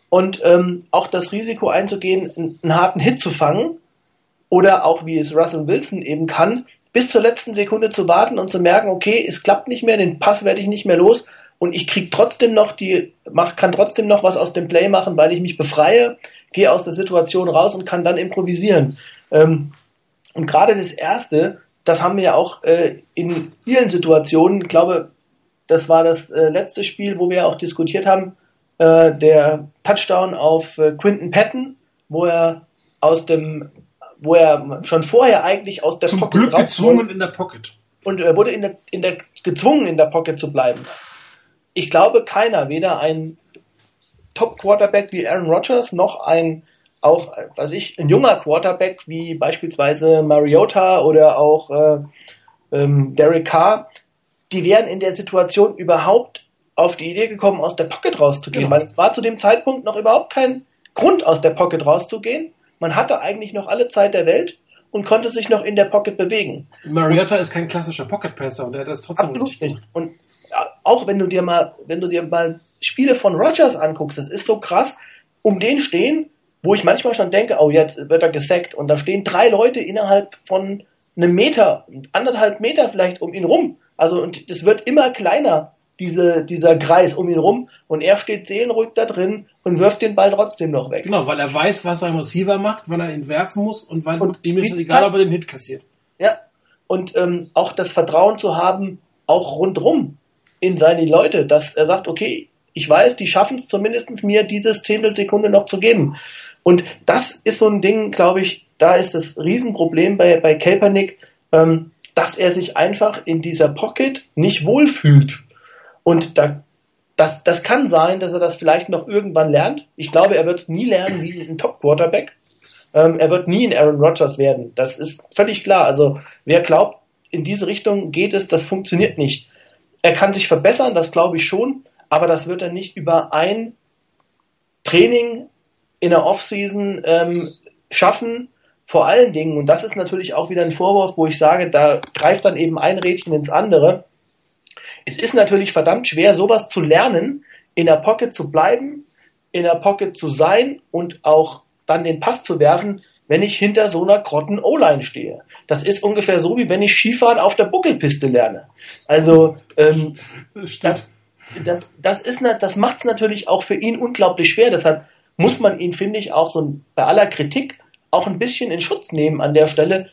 und ähm, auch das Risiko einzugehen, einen, harten Hit zu fangen oder auch wie es Russell Wilson eben kann, bis zur letzten Sekunde zu warten und zu merken, okay, es klappt nicht mehr, den Pass werde ich nicht mehr los und ich krieg trotzdem noch die, mach, kann trotzdem noch was aus dem Play machen, weil ich mich befreie, gehe aus der Situation raus und kann dann improvisieren. Ähm, und gerade das erste, das haben wir ja auch äh, in vielen Situationen, ich glaube, das war das äh, letzte Spiel, wo wir auch diskutiert haben, äh, der Touchdown auf äh, Quinton Patton, wo er aus dem wo er schon vorher eigentlich aus der Zum Pocket Glück gezwungen in der Pocket. Und er wurde in der, in der, gezwungen, in der Pocket zu bleiben. Ich glaube, keiner, weder ein Top-Quarterback wie Aaron Rodgers, noch ein, auch, was ich, ein junger Quarterback wie beispielsweise Mariota oder auch äh, ähm, Derek Carr, die wären in der Situation überhaupt auf die Idee gekommen, aus der Pocket rauszugehen, genau. weil es war zu dem Zeitpunkt noch überhaupt kein Grund, aus der Pocket rauszugehen. Man hatte eigentlich noch alle Zeit der Welt und konnte sich noch in der Pocket bewegen. Mariota und, ist kein klassischer Pocket Passer und er hat das trotzdem absolut nicht. Und auch wenn du dir mal, wenn du dir mal Spiele von Rogers anguckst, das ist so krass, um den stehen, wo ich manchmal schon denke, oh, jetzt wird er gesackt und da stehen drei Leute innerhalb von einem Meter, anderthalb Meter vielleicht um ihn rum. Also und es wird immer kleiner diese, dieser Kreis um ihn rum und er steht seelenruhig da drin und wirft den Ball trotzdem noch weg. Genau, weil er weiß, was sein Receiver macht, wann er ihn werfen muss und, weil und ihm ist es egal, ob er den Hit kassiert. Ja, und ähm, auch das Vertrauen zu haben, auch rundrum in seine Leute, dass er sagt, okay, ich weiß, die schaffen es zumindest mir dieses Zehntelsekunde noch zu geben. Und das ist so ein Ding, glaube ich, da ist das Riesenproblem bei, bei Kaepernick, ähm, dass er sich einfach in dieser Pocket nicht wohlfühlt. Und da, das, das kann sein, dass er das vielleicht noch irgendwann lernt. Ich glaube, er wird es nie lernen wie ein Top-Quarterback. Ähm, er wird nie ein Aaron Rodgers werden. Das ist völlig klar. Also wer glaubt, in diese Richtung geht es, das funktioniert nicht. Er kann sich verbessern, das glaube ich schon, aber das wird er nicht über ein Training in der Offseason ähm, schaffen. Vor allen Dingen, und das ist natürlich auch wieder ein Vorwurf, wo ich sage, da greift dann eben ein Rädchen ins andere es ist natürlich verdammt schwer, sowas zu lernen, in der Pocket zu bleiben, in der Pocket zu sein und auch dann den Pass zu werfen, wenn ich hinter so einer Grotten O-Line stehe. Das ist ungefähr so, wie wenn ich Skifahren auf der Buckelpiste lerne. Also ähm, das, das, das, ist, das macht es natürlich auch für ihn unglaublich schwer. Deshalb muss man ihn, finde ich, auch so bei aller Kritik auch ein bisschen in Schutz nehmen an der Stelle,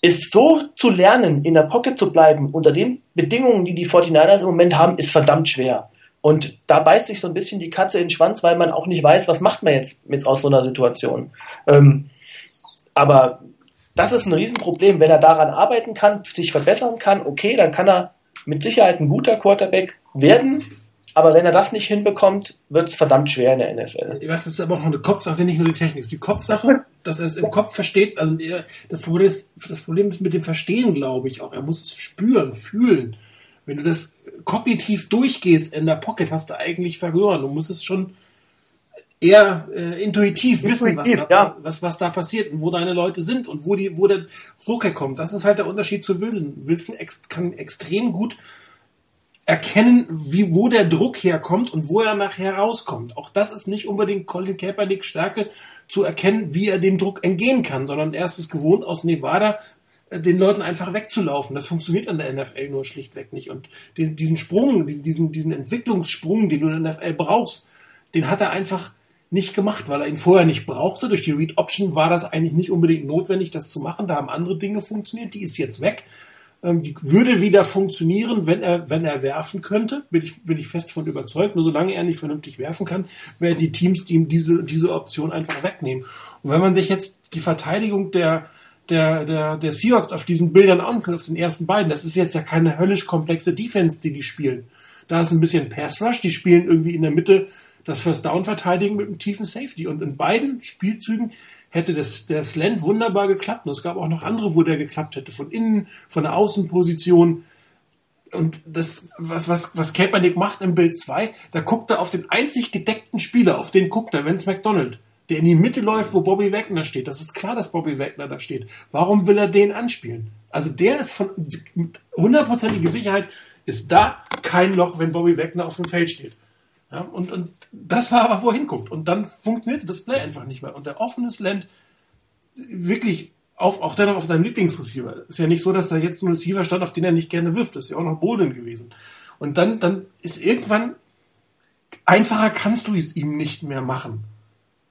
ist so zu lernen, in der Pocket zu bleiben, unter den Bedingungen, die die 49ers im Moment haben, ist verdammt schwer. Und da beißt sich so ein bisschen die Katze in den Schwanz, weil man auch nicht weiß, was macht man jetzt mit aus so einer Situation. Ähm, aber das ist ein Riesenproblem. Wenn er daran arbeiten kann, sich verbessern kann, okay, dann kann er mit Sicherheit ein guter Quarterback werden. Aber wenn er das nicht hinbekommt, wird es verdammt schwer in der NFL. Ich weiß, das ist aber auch noch eine Kopfsache, nicht nur die Technik. Es ist die Kopfsache, dass er es im Kopf versteht. Also das Problem, ist, das Problem ist mit dem Verstehen, glaube ich auch. Er muss es spüren, fühlen. Wenn du das kognitiv durchgehst in der Pocket, hast du eigentlich verloren. Du musst es schon eher äh, intuitiv, intuitiv wissen, was da, ja. was, was da passiert und wo deine Leute sind und wo, die, wo der Druck herkommt. Das ist halt der Unterschied zu Wilson. Wilson ex kann extrem gut erkennen, wie, wo der Druck herkommt und wo er nachher rauskommt. Auch das ist nicht unbedingt Colin Kaepernicks Stärke, zu erkennen, wie er dem Druck entgehen kann, sondern er ist es gewohnt aus Nevada äh, den Leuten einfach wegzulaufen. Das funktioniert an der NFL nur schlichtweg nicht. Und den, diesen Sprung, diesen, diesen Entwicklungssprung, den du in der NFL brauchst, den hat er einfach nicht gemacht, weil er ihn vorher nicht brauchte. Durch die Read Option war das eigentlich nicht unbedingt notwendig, das zu machen. Da haben andere Dinge funktioniert. Die ist jetzt weg. Ähm, die würde wieder funktionieren, wenn er, wenn er werfen könnte. Bin ich, bin ich fest von überzeugt. Nur solange er nicht vernünftig werfen kann, werden die Teams die ihm diese, diese Option einfach wegnehmen. Und wenn man sich jetzt die Verteidigung der, der, der, der Seahawks auf diesen Bildern anguckt, auf den ersten beiden, das ist jetzt ja keine höllisch komplexe Defense, die die spielen. Da ist ein bisschen Pass Rush, die spielen irgendwie in der Mitte das First Down verteidigen mit einem tiefen Safety. Und in beiden Spielzügen hätte das, der Slant wunderbar geklappt. Und es gab auch noch andere, wo der geklappt hätte. Von innen, von der Außenposition. Und das, was, was, was Kaepernick macht im Bild 2, da guckt er auf den einzig gedeckten Spieler, auf den guckt er, Vince McDonald, der in die Mitte läuft, wo Bobby Wagner steht. Das ist klar, dass Bobby Wagner da steht. Warum will er den anspielen? Also der ist von hundertprozentiger Sicherheit ist da kein Loch, wenn Bobby Wagner auf dem Feld steht. Ja, und, und das war aber, wo er hinguckt. Und dann funktionierte das Play einfach nicht mehr. Und der offene Slant wirklich auf, auch dennoch auf seinem Lieblingsreceiver. Ist ja nicht so, dass da jetzt ein Receiver stand, auf den er nicht gerne wirft. Ist ja auch noch Bolden gewesen. Und dann, dann ist irgendwann einfacher kannst du es ihm nicht mehr machen.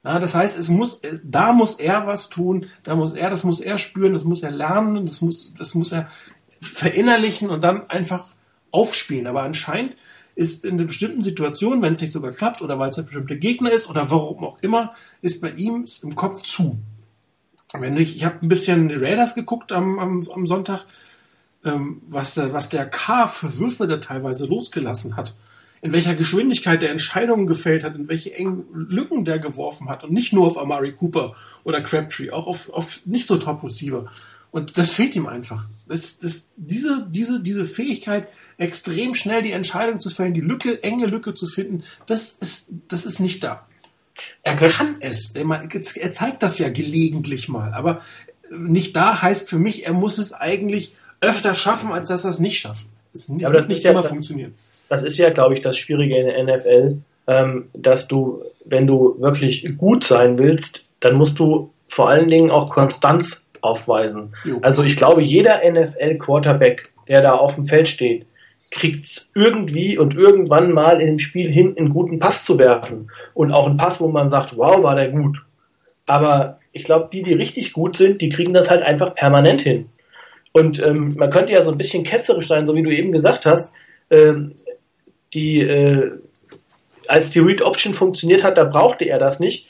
Ja, das heißt, es muss, da muss er was tun, da muss er, das muss er spüren, das muss er lernen, das muss, das muss er verinnerlichen und dann einfach aufspielen. Aber anscheinend ist in einer bestimmten Situation, wenn es nicht sogar klappt oder weil es ein bestimmter Gegner ist oder warum auch immer, ist bei ihm im Kopf zu. Wenn ich, ich habe ein bisschen die Raiders geguckt am, am, am Sonntag, ähm, was, der, was der K für Würfe da teilweise losgelassen hat, in welcher Geschwindigkeit der Entscheidungen gefällt hat, in welche engen Lücken der geworfen hat und nicht nur auf Amari Cooper oder Crabtree, auch auf, auf nicht so Top Receiver. Und das fehlt ihm einfach. Das, das, diese, diese, diese Fähigkeit, extrem schnell die Entscheidung zu fällen, die Lücke, enge Lücke zu finden, das ist, das ist nicht da. Er kann es. Er zeigt das ja gelegentlich mal. Aber nicht da heißt für mich, er muss es eigentlich öfter schaffen, als dass er es nicht schafft. Es ja, wird nicht immer ja, funktionieren. Das ist ja, glaube ich, das Schwierige in der NFL, ähm, dass du, wenn du wirklich gut sein willst, dann musst du vor allen Dingen auch Konstanz aufweisen. Jo. Also ich glaube, jeder NFL-Quarterback, der da auf dem Feld steht, kriegt es irgendwie und irgendwann mal in dem Spiel hin, einen guten Pass zu werfen. Und auch einen Pass, wo man sagt, wow, war der gut. Aber ich glaube, die, die richtig gut sind, die kriegen das halt einfach permanent hin. Und ähm, man könnte ja so ein bisschen ketzerisch sein, so wie du eben gesagt hast. Ähm, die, äh, als die Read Option funktioniert hat, da brauchte er das nicht.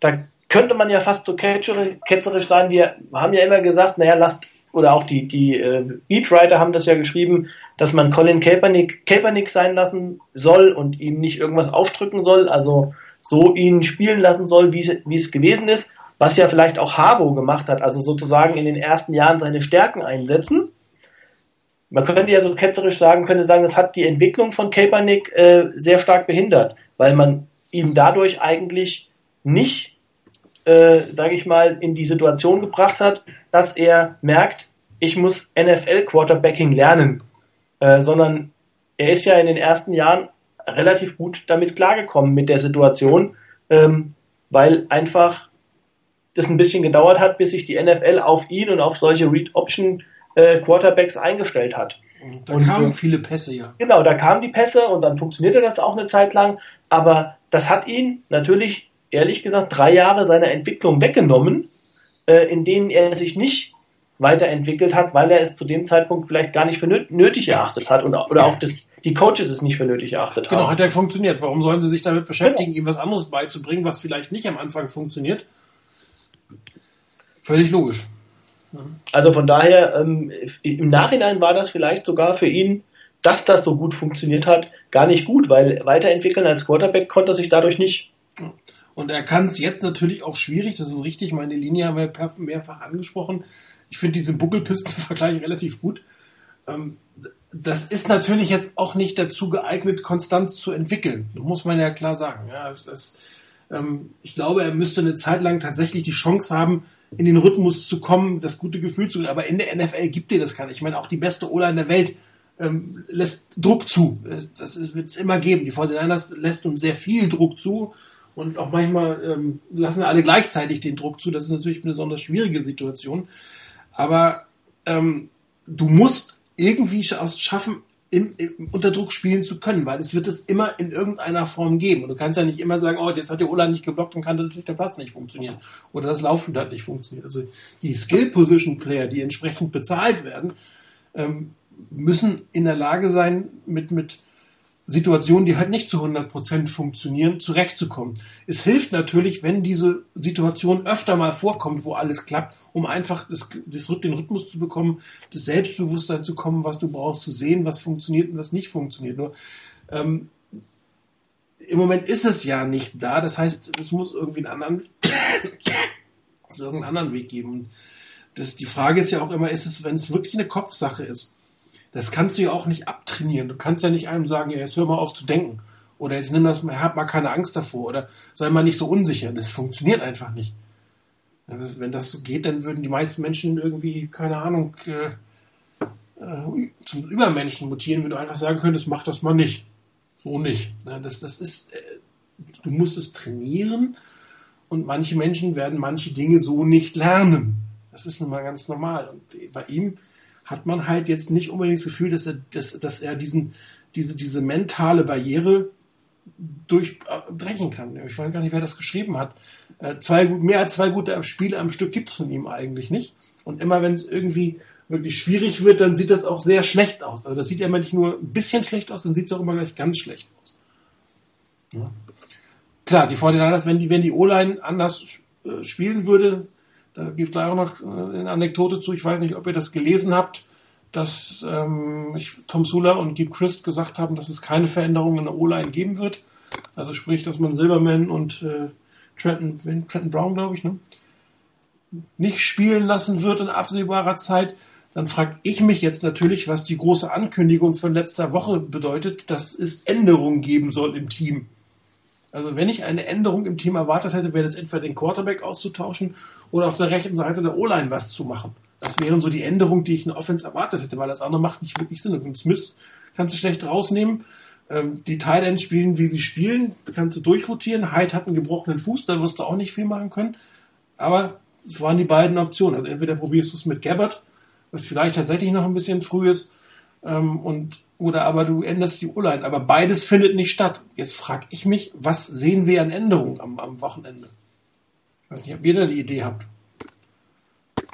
Da könnte man ja fast so ketzerisch sein. Wir haben ja immer gesagt, naja, lasst, oder auch die, die äh, Beatwriter haben das ja geschrieben, dass man Colin Kaepernick, Kaepernick sein lassen soll und ihm nicht irgendwas aufdrücken soll, also so ihn spielen lassen soll, wie, wie es gewesen ist, was ja vielleicht auch Harbo gemacht hat, also sozusagen in den ersten Jahren seine Stärken einsetzen. Man könnte ja so ketzerisch sagen, könnte sagen, das hat die Entwicklung von Kaepernick äh, sehr stark behindert, weil man ihm dadurch eigentlich nicht äh, sage ich mal, in die Situation gebracht hat, dass er merkt, ich muss NFL-Quarterbacking lernen, äh, sondern er ist ja in den ersten Jahren relativ gut damit klargekommen mit der Situation, ähm, weil einfach das ein bisschen gedauert hat, bis sich die NFL auf ihn und auf solche Read-Option äh, Quarterbacks eingestellt hat. Da und, kamen viele Pässe, ja. Genau, da kamen die Pässe und dann funktionierte das auch eine Zeit lang, aber das hat ihn natürlich ehrlich gesagt drei Jahre seiner Entwicklung weggenommen, äh, in denen er sich nicht weiterentwickelt hat, weil er es zu dem Zeitpunkt vielleicht gar nicht für nötig erachtet hat und, oder auch das, die Coaches es nicht für nötig erachtet genau, haben. Genau, hat ja funktioniert. Warum sollen sie sich damit beschäftigen, genau. ihm was anderes beizubringen, was vielleicht nicht am Anfang funktioniert? Völlig logisch. Also von daher, ähm, im Nachhinein war das vielleicht sogar für ihn, dass das so gut funktioniert hat, gar nicht gut, weil weiterentwickeln als Quarterback konnte er sich dadurch nicht. Und er kann es jetzt natürlich auch schwierig, das ist richtig, meine Linie haben wir mehrfach angesprochen. Ich finde diesen Buckelpisten-Vergleich relativ gut. Ähm, das ist natürlich jetzt auch nicht dazu geeignet, Konstanz zu entwickeln. Muss man ja klar sagen. Ja, ist, ähm, ich glaube, er müsste eine Zeit lang tatsächlich die Chance haben, in den Rhythmus zu kommen, das gute Gefühl zu Aber in der NFL gibt dir das nicht. Ich meine, auch die beste Ola in der Welt ähm, lässt Druck zu. Das, das wird es immer geben. Die 49ers lässt uns sehr viel Druck zu. Und auch manchmal ähm, lassen alle gleichzeitig den Druck zu. Das ist natürlich eine besonders schwierige Situation. Aber ähm, du musst irgendwie schaffen, in, in, unter Druck spielen zu können, weil es wird es immer in irgendeiner Form geben. Und du kannst ja nicht immer sagen, oh, jetzt hat der Ola nicht geblockt und kann natürlich der Pass nicht funktionieren. Oder das Laufspiel hat nicht funktioniert. Also die Skill-Position-Player, die entsprechend bezahlt werden, ähm, müssen in der Lage sein, mit, mit Situationen, die halt nicht zu 100% funktionieren, zurechtzukommen. Es hilft natürlich, wenn diese Situation öfter mal vorkommt, wo alles klappt, um einfach das, das, den Rhythmus zu bekommen, das Selbstbewusstsein zu kommen, was du brauchst, zu sehen, was funktioniert und was nicht funktioniert. Nur ähm, im Moment ist es ja nicht da, das heißt, es muss irgendwie einen anderen, es irgendeinen anderen Weg geben. Das, die Frage ist ja auch immer, ist es, wenn es wirklich eine Kopfsache ist, das kannst du ja auch nicht abtrainieren. Du kannst ja nicht einem sagen, ja, jetzt hör mal auf zu denken. Oder jetzt nimm das mal, hab mal keine Angst davor. Oder sei mal nicht so unsicher. Das funktioniert einfach nicht. Wenn das so geht, dann würden die meisten Menschen irgendwie, keine Ahnung, äh, äh, zum Übermenschen mutieren, wenn du einfach sagen könntest, mach das mal nicht. So nicht. Das, das ist, äh, du musst es trainieren und manche Menschen werden manche Dinge so nicht lernen. Das ist nun mal ganz normal. Und bei ihm hat man halt jetzt nicht unbedingt das Gefühl, dass er, dass, dass er diesen, diese, diese mentale Barriere durchbrechen kann. Ich weiß gar nicht, wer das geschrieben hat. Äh, zwei, mehr als zwei gute Spiele am Stück gibt es von ihm eigentlich nicht. Und immer wenn es irgendwie wirklich schwierig wird, dann sieht das auch sehr schlecht aus. Also das sieht ja immer nicht nur ein bisschen schlecht aus, dann sieht es auch immer gleich ganz schlecht aus. Ja. Klar, die 49ers, wenn die, wenn die O-Line anders äh, spielen würde, da gibt es gleich auch noch äh, eine Anekdote zu. Ich weiß nicht, ob ihr das gelesen habt, dass ähm, ich, Tom Sula und Gib Christ gesagt haben, dass es keine Veränderungen in der O-Line geben wird. Also sprich, dass man Silberman und äh, Trenton, Trenton Brown, glaube ich, ne, nicht spielen lassen wird in absehbarer Zeit. Dann frage ich mich jetzt natürlich, was die große Ankündigung von letzter Woche bedeutet, dass es Änderungen geben soll im Team. Also wenn ich eine Änderung im Team erwartet hätte, wäre das entweder den Quarterback auszutauschen oder auf der rechten Seite der O-Line was zu machen. Das wären so die Änderungen, die ich in Offense erwartet hätte, weil das andere macht nicht wirklich Sinn. Und Smith kannst du schlecht rausnehmen. Ähm, die Titans spielen, wie sie spielen, kannst du durchrotieren. Hyde hat einen gebrochenen Fuß, da wirst du auch nicht viel machen können. Aber es waren die beiden Optionen. Also entweder probierst du es mit Gabbard, was vielleicht tatsächlich noch ein bisschen früh ist, ähm, und oder aber du änderst die O-Line. Aber beides findet nicht statt. Jetzt frage ich mich, was sehen wir an Änderungen am, am Wochenende? Ich weiß nicht, ob ihr da die Idee habt.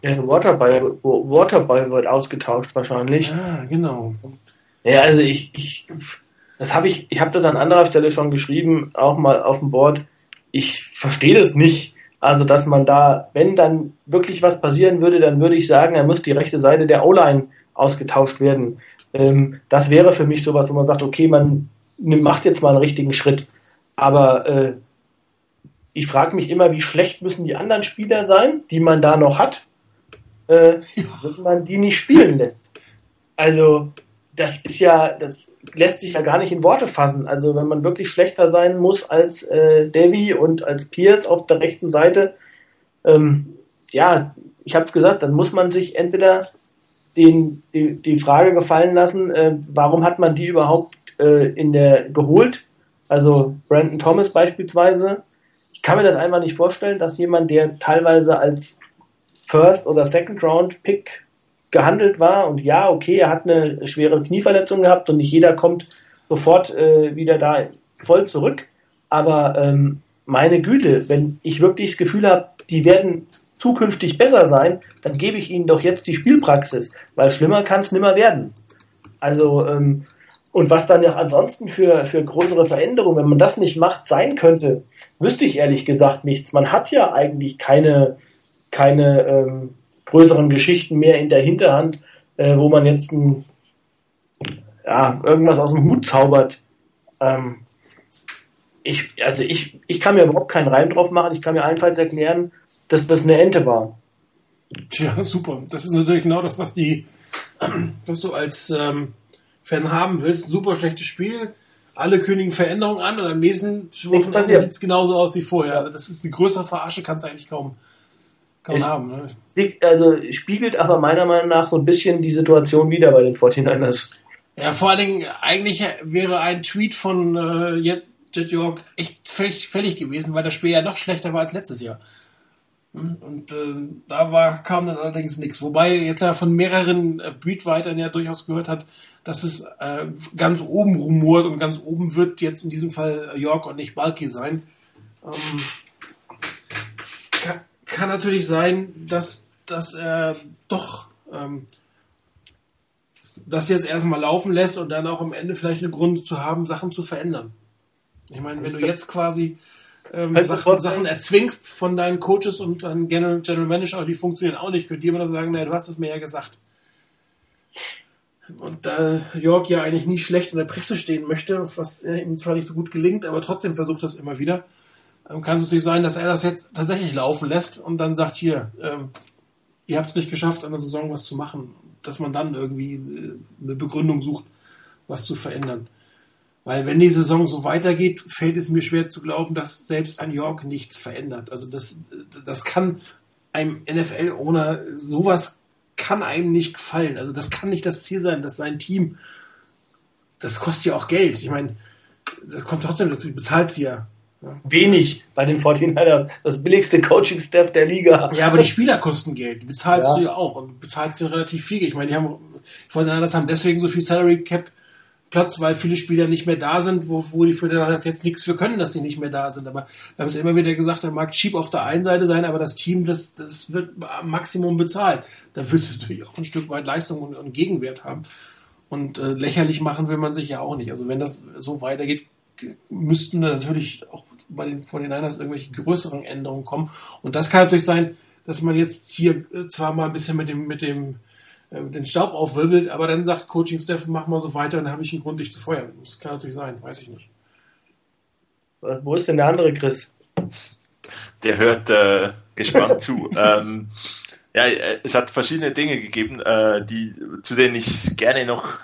Ja, Waterball, Waterball wird ausgetauscht wahrscheinlich. Ah, genau. Ja, also ich, ich das habe ich, ich habe das an anderer Stelle schon geschrieben, auch mal auf dem Board. Ich verstehe das nicht. Also, dass man da, wenn dann wirklich was passieren würde, dann würde ich sagen, er muss die rechte Seite der O-Line ausgetauscht werden. Ähm, das wäre für mich sowas, wo man sagt, okay, man macht jetzt mal einen richtigen Schritt. Aber äh, ich frage mich immer, wie schlecht müssen die anderen Spieler sein, die man da noch hat, äh, dass man die nicht spielen lässt. Also, das ist ja, das lässt sich ja gar nicht in Worte fassen. Also, wenn man wirklich schlechter sein muss als äh, Davy und als Pierce auf der rechten Seite, ähm, ja, ich habe es gesagt, dann muss man sich entweder den, die, die Frage gefallen lassen, äh, warum hat man die überhaupt äh, in der geholt? Also Brandon Thomas beispielsweise. Ich kann mir das einfach nicht vorstellen, dass jemand, der teilweise als First oder Second Round Pick gehandelt war und ja, okay, er hat eine schwere Knieverletzung gehabt und nicht jeder kommt sofort äh, wieder da voll zurück. Aber ähm, meine Güte, wenn ich wirklich das Gefühl habe, die werden zukünftig besser sein, dann gebe ich ihnen doch jetzt die Spielpraxis, weil schlimmer kann es nimmer werden. Also, ähm, und was dann ja ansonsten für, für größere Veränderungen, wenn man das nicht macht, sein könnte, wüsste ich ehrlich gesagt nichts. Man hat ja eigentlich keine, keine ähm, größeren Geschichten mehr in der Hinterhand, äh, wo man jetzt ein, ja, irgendwas aus dem Hut zaubert. Ähm, ich, also ich, ich kann mir überhaupt keinen Reim drauf machen. Ich kann mir allenfalls erklären, dass das eine Ente war. Tja, super. Das ist natürlich genau das, was die, was du als ähm, Fan haben willst. Super schlechtes Spiel. Alle kündigen Veränderungen an und am nächsten Wochenende sieht es genauso aus wie vorher. Also das ist eine größere Verarsche, kannst du eigentlich kaum, kaum ich, haben. Ne? Also spiegelt aber meiner Meinung nach so ein bisschen die Situation wieder bei den 49ers. Ja, vor allen Dingen, eigentlich wäre ein Tweet von äh, Jet York echt völlig, völlig gewesen, weil das Spiel ja noch schlechter war als letztes Jahr. Hm, und äh, da war, kam dann allerdings nichts. Wobei jetzt ja von mehreren äh, Beatwritern ja durchaus gehört hat, dass es äh, ganz oben rumort und ganz oben wird jetzt in diesem Fall York und nicht Balky sein. Ähm, kann, kann natürlich sein, dass, dass er doch ähm, das jetzt erstmal laufen lässt und dann auch am Ende vielleicht einen Grund zu haben, Sachen zu verändern. Ich meine, wenn du jetzt quasi ähm, Sachen, Sachen erzwingst von deinen Coaches und deinen General, General Manager, die funktionieren auch nicht, könnt ihr immer noch sagen, naja, du hast es mir ja gesagt. Und da York ja eigentlich nie schlecht in der Presse stehen möchte, was ihm zwar nicht so gut gelingt, aber trotzdem versucht das immer wieder, ähm, kann es natürlich sein, dass er das jetzt tatsächlich laufen lässt und dann sagt, hier, ähm, ihr habt es nicht geschafft, an der Saison was zu machen, dass man dann irgendwie äh, eine Begründung sucht, was zu verändern. Weil wenn die Saison so weitergeht, fällt es mir schwer zu glauben, dass selbst ein York nichts verändert. Also das, das kann einem NFL-Owner, sowas kann einem nicht gefallen. Also das kann nicht das Ziel sein, dass sein Team, das kostet ja auch Geld. Ich meine, das kommt trotzdem dazu, bezahlt sie ja. Wenig bei den 49ers. Das billigste Coaching-Staff der Liga. Ja, aber die Spieler kosten Geld. Die bezahlst ja. du ja auch. Und du bezahlst sie relativ viel. Ich meine, die haben, die 49ers haben deswegen so viel Salary Cap Platz, weil viele Spieler nicht mehr da sind, wo, wo die Föderalen jetzt nichts für können, dass sie nicht mehr da sind. Aber wir haben es immer wieder gesagt, er mag cheap auf der einen Seite sein, aber das Team, das, das wird am Maximum bezahlt. Da wird es natürlich auch ein Stück weit Leistung und, und Gegenwert haben. Und äh, lächerlich machen will man sich ja auch nicht. Also wenn das so weitergeht, müssten natürlich auch bei den 49ers irgendwelche größeren Änderungen kommen. Und das kann natürlich sein, dass man jetzt hier zwar mal ein bisschen mit dem, mit dem äh, den Staub aufwirbelt, aber dann sagt Coaching Staff, mach mal so weiter, dann habe ich einen Grund, dich zu feuern. Das kann natürlich sein, weiß ich nicht. Wo ist denn der andere Chris? Der hört äh, gespannt zu. Ähm, ja, äh, es hat verschiedene Dinge gegeben, äh, die, zu denen ich gerne noch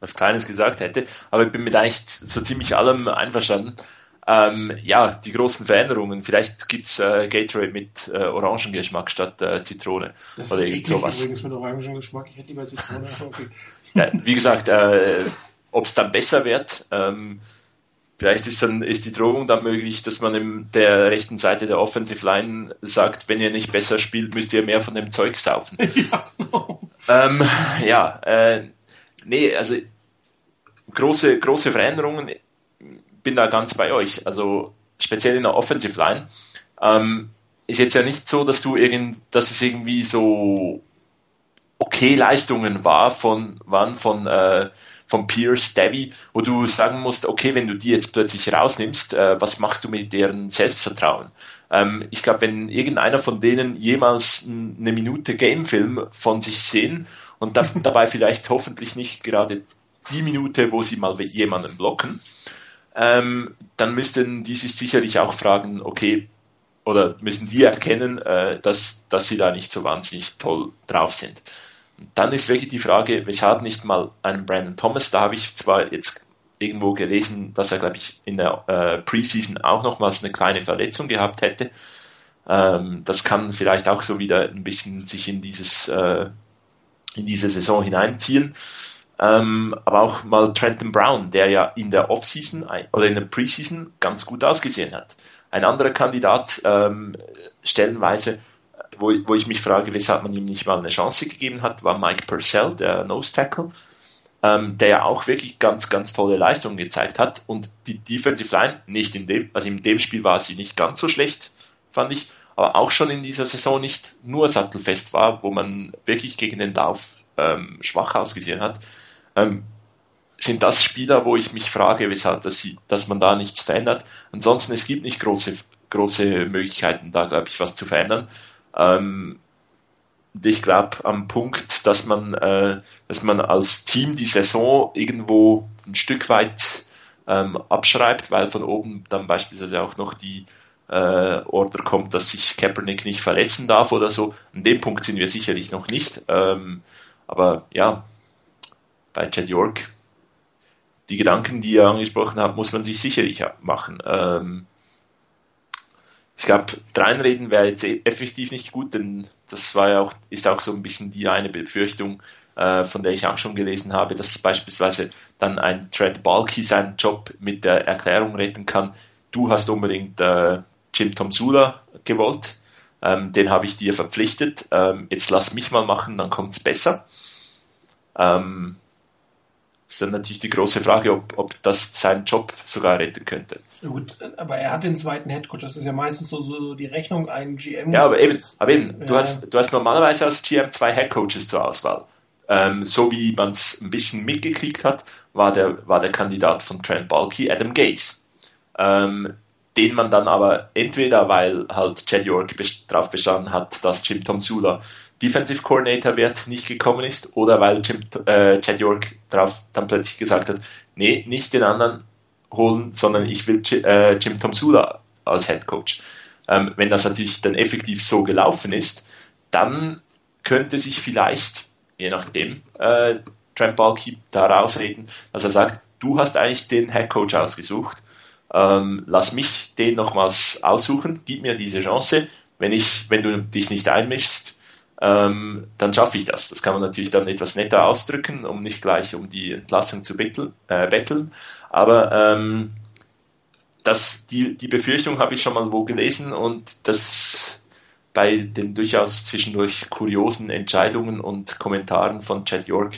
was Kleines gesagt hätte, aber ich bin mit eigentlich so ziemlich allem einverstanden. Ähm, ja, die großen Veränderungen. Vielleicht gibt's äh, Gatorade mit äh, Orangengeschmack statt äh, Zitrone. Das oder ist irgend sowas. übrigens mit Orangengeschmack. Ich hätte lieber Zitrone. Okay. ja, wie gesagt, äh, ob es dann besser wird, ähm, vielleicht ist dann ist die Drohung dann möglich, dass man in der rechten Seite der Offensive Line sagt, wenn ihr nicht besser spielt, müsst ihr mehr von dem Zeug saufen. ja, genau. ähm, ja äh, nee, also große, große Veränderungen bin da ganz bei euch. Also speziell in der Offensive Line. Ähm, ist jetzt ja nicht so, dass du irgend, dass es irgendwie so okay Leistungen war von, waren von, äh, von Pierce, Davy, wo du sagen musst, okay, wenn du die jetzt plötzlich rausnimmst, äh, was machst du mit deren Selbstvertrauen? Ähm, ich glaube, wenn irgendeiner von denen jemals eine Minute Gamefilm von sich sehen und da, dabei vielleicht hoffentlich nicht gerade die Minute, wo sie mal jemanden blocken, ähm, dann müssten die sich sicherlich auch fragen, okay, oder müssen die erkennen, äh, dass, dass sie da nicht so wahnsinnig toll drauf sind. Und dann ist wirklich die Frage, weshalb nicht mal einen Brandon Thomas, da habe ich zwar jetzt irgendwo gelesen, dass er, glaube ich, in der äh, Preseason auch nochmals eine kleine Verletzung gehabt hätte. Ähm, das kann vielleicht auch so wieder ein bisschen sich in dieses äh, in diese Saison hineinziehen. Ähm, aber auch mal Trenton Brown, der ja in der Offseason oder in der Preseason ganz gut ausgesehen hat. Ein anderer Kandidat, ähm, stellenweise, wo, wo ich mich frage, weshalb man ihm nicht mal eine Chance gegeben hat, war Mike Purcell, der Nose Tackle, ähm, der ja auch wirklich ganz, ganz tolle Leistungen gezeigt hat. Und die Defensive Line, nicht in dem, also in dem Spiel war sie nicht ganz so schlecht, fand ich, aber auch schon in dieser Saison nicht nur sattelfest war, wo man wirklich gegen den Lauf ähm, schwach ausgesehen hat ähm, sind das Spieler, wo ich mich frage, weshalb sie, dass man da nichts verändert. Ansonsten, es gibt nicht große, große Möglichkeiten, da, glaube ich, was zu verändern. Ähm, ich glaube, am Punkt, dass man, äh, dass man als Team die Saison irgendwo ein Stück weit ähm, abschreibt, weil von oben dann beispielsweise auch noch die äh, Order kommt, dass sich Kaepernick nicht verletzen darf oder so. An dem Punkt sind wir sicherlich noch nicht. Ähm, aber ja, bei Chad York, die Gedanken, die er angesprochen hat, muss man sich sicherlich machen. Ähm, ich glaube, dreinreden wäre jetzt e- effektiv nicht gut, denn das war ja auch, ist auch so ein bisschen die eine Befürchtung, äh, von der ich auch schon gelesen habe, dass beispielsweise dann ein Tread Balky seinen Job mit der Erklärung retten kann, du hast unbedingt äh, Jim Tom Sula gewollt, ähm, den habe ich dir verpflichtet, ähm, jetzt lass mich mal machen, dann kommt es besser. Ähm, ist dann natürlich die große Frage, ob, ob das seinen Job sogar retten könnte. Ja gut, aber er hat den zweiten Headcoach, das ist ja meistens so, so die Rechnung, einen GM. Ja, aber eben, aber eben ja. du, hast, du hast normalerweise als GM zwei Headcoaches zur Auswahl. Ähm, so wie man es ein bisschen mitgekriegt hat, war der, war der Kandidat von Trent Balky Adam Gaze. Ähm, den man dann aber entweder, weil halt Chad York darauf bestanden hat, dass Jim Tom Sula Defensive Coordinator wird, nicht gekommen ist, oder weil Jim, äh, Chad York darauf dann plötzlich gesagt hat, nee, nicht den anderen holen, sondern ich will äh, Jim Tom Sula als Head Coach. Ähm, wenn das natürlich dann effektiv so gelaufen ist, dann könnte sich vielleicht, je nachdem, äh, Trent Balky da rausreden, dass er sagt, du hast eigentlich den Head Coach ausgesucht, ähm, lass mich den nochmals aussuchen, gib mir diese Chance. Wenn ich, wenn du dich nicht einmischst, ähm, dann schaffe ich das. Das kann man natürlich dann etwas netter ausdrücken, um nicht gleich um die Entlassung zu betteln. Äh, betteln. Aber ähm, das, die, die Befürchtung habe ich schon mal wo gelesen und das bei den durchaus zwischendurch kuriosen Entscheidungen und Kommentaren von Chad York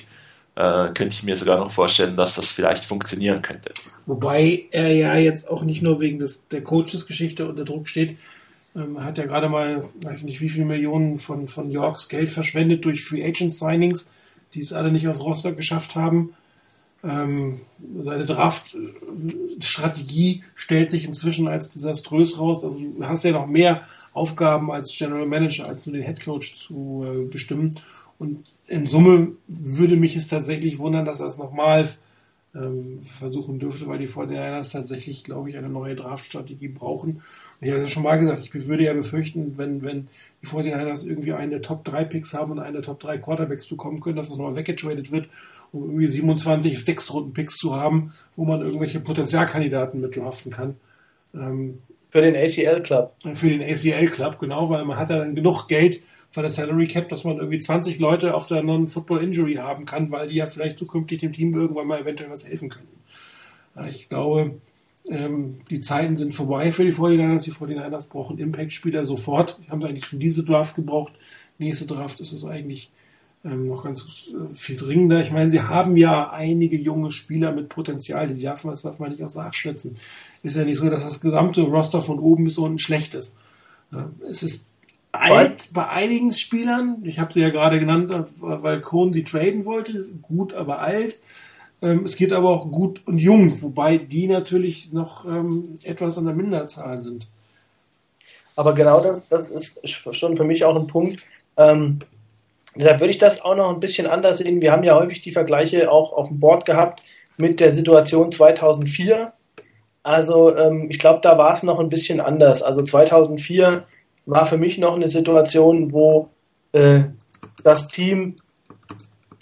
äh, könnte ich mir sogar noch vorstellen, dass das vielleicht funktionieren könnte. Wobei er ja jetzt auch nicht nur wegen des, der Coaches-Geschichte unter Druck steht, ähm, er hat ja gerade mal, weiß nicht wie viele Millionen von, von Yorks Geld verschwendet durch Free Agent Signings, die es alle nicht aufs Roster geschafft haben. Ähm, seine Draft-Strategie stellt sich inzwischen als desaströs raus. Also du hast ja noch mehr Aufgaben als General Manager, als nur den Head Coach zu äh, bestimmen. Und in Summe würde mich es tatsächlich wundern, dass er es nochmal ähm, versuchen dürfte, weil die Fortinanders tatsächlich, glaube ich, eine neue Draftstrategie brauchen. Und ich habe ja schon mal gesagt, ich würde ja befürchten, wenn, wenn die 49ers irgendwie eine Top 3 Picks haben und eine Top 3 Quarterbacks bekommen können, dass das nochmal weggetradet wird, um irgendwie 27 Sechstrunden Picks zu haben, wo man irgendwelche Potenzialkandidaten mit draften kann. Ähm, für den ACL Club. Für den ACL Club, genau, weil man hat ja dann genug Geld, bei der Salary Cap, dass man irgendwie 20 Leute auf der Non-Football Injury haben kann, weil die ja vielleicht zukünftig dem Team irgendwann mal eventuell was helfen können. Ich glaube, ähm, die Zeiten sind vorbei für die 49ers. Die 49ers brauchen Impact-Spieler sofort. Die haben sie eigentlich für diese Draft gebraucht. Nächste Draft ist es eigentlich ähm, noch ganz äh, viel dringender. Ich meine, sie haben ja einige junge Spieler mit Potenzial, die darf man, das darf man nicht außer Acht setzen. Ist ja nicht so, dass das gesamte Roster von oben bis unten schlecht ist. Es ist alt bei einigen Spielern. Ich habe sie ja gerade genannt, weil Cohn sie traden wollte. Gut, aber alt. Ähm, es geht aber auch gut und jung, wobei die natürlich noch ähm, etwas an der Minderzahl sind. Aber genau das, das ist schon für mich auch ein Punkt. Ähm, deshalb würde ich das auch noch ein bisschen anders sehen. Wir haben ja häufig die Vergleiche auch auf dem Board gehabt mit der Situation 2004. Also ähm, ich glaube, da war es noch ein bisschen anders. Also 2004 war für mich noch eine Situation, wo äh, das Team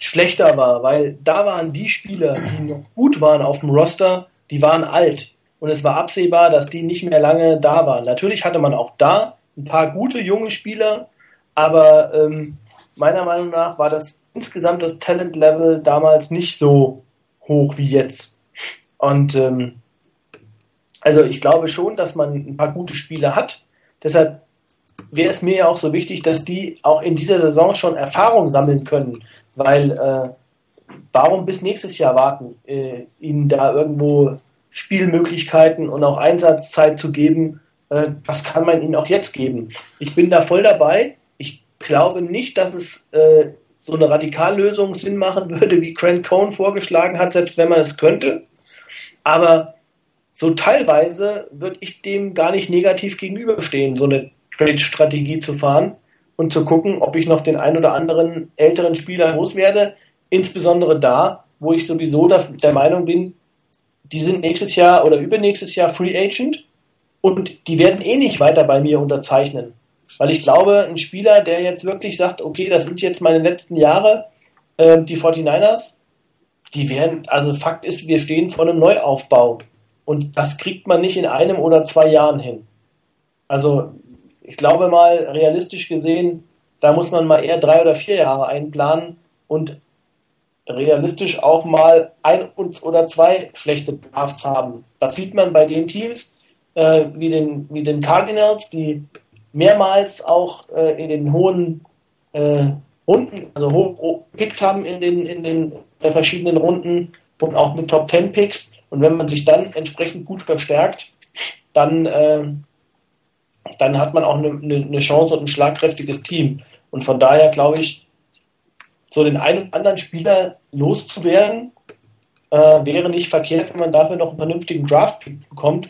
schlechter war, weil da waren die Spieler, die noch gut waren auf dem Roster, die waren alt. Und es war absehbar, dass die nicht mehr lange da waren. Natürlich hatte man auch da ein paar gute junge Spieler, aber ähm, meiner Meinung nach war das insgesamt das Talent-Level damals nicht so hoch wie jetzt. Und ähm, also ich glaube schon, dass man ein paar gute Spieler hat. Deshalb wäre es mir ja auch so wichtig, dass die auch in dieser Saison schon Erfahrung sammeln können, weil äh, warum bis nächstes Jahr warten, äh, ihnen da irgendwo Spielmöglichkeiten und auch Einsatzzeit zu geben, äh, was kann man ihnen auch jetzt geben? Ich bin da voll dabei. Ich glaube nicht, dass es äh, so eine Radikallösung Sinn machen würde, wie Grant Cohn vorgeschlagen hat, selbst wenn man es könnte. Aber so teilweise würde ich dem gar nicht negativ gegenüberstehen, so eine Trade-Strategie zu fahren und zu gucken, ob ich noch den ein oder anderen älteren Spieler loswerde. Insbesondere da, wo ich sowieso der Meinung bin, die sind nächstes Jahr oder übernächstes Jahr Free Agent und die werden eh nicht weiter bei mir unterzeichnen. Weil ich glaube, ein Spieler, der jetzt wirklich sagt, okay, das sind jetzt meine letzten Jahre, äh, die 49ers, die werden, also Fakt ist, wir stehen vor einem Neuaufbau. Und das kriegt man nicht in einem oder zwei Jahren hin. Also ich glaube mal, realistisch gesehen, da muss man mal eher drei oder vier Jahre einplanen und realistisch auch mal ein oder zwei schlechte Drafts haben. Das sieht man bei den Teams äh, wie, den, wie den Cardinals, die mehrmals auch äh, in den hohen äh, Runden, also hoch gepickt haben in den, in den äh, verschiedenen Runden und auch mit Top 10 Picks. Und wenn man sich dann entsprechend gut verstärkt, dann, äh, dann hat man auch eine, eine Chance und ein schlagkräftiges Team. Und von daher glaube ich, so den einen oder anderen Spieler loszuwerden, äh, wäre nicht verkehrt, wenn man dafür noch einen vernünftigen Draft bekommt.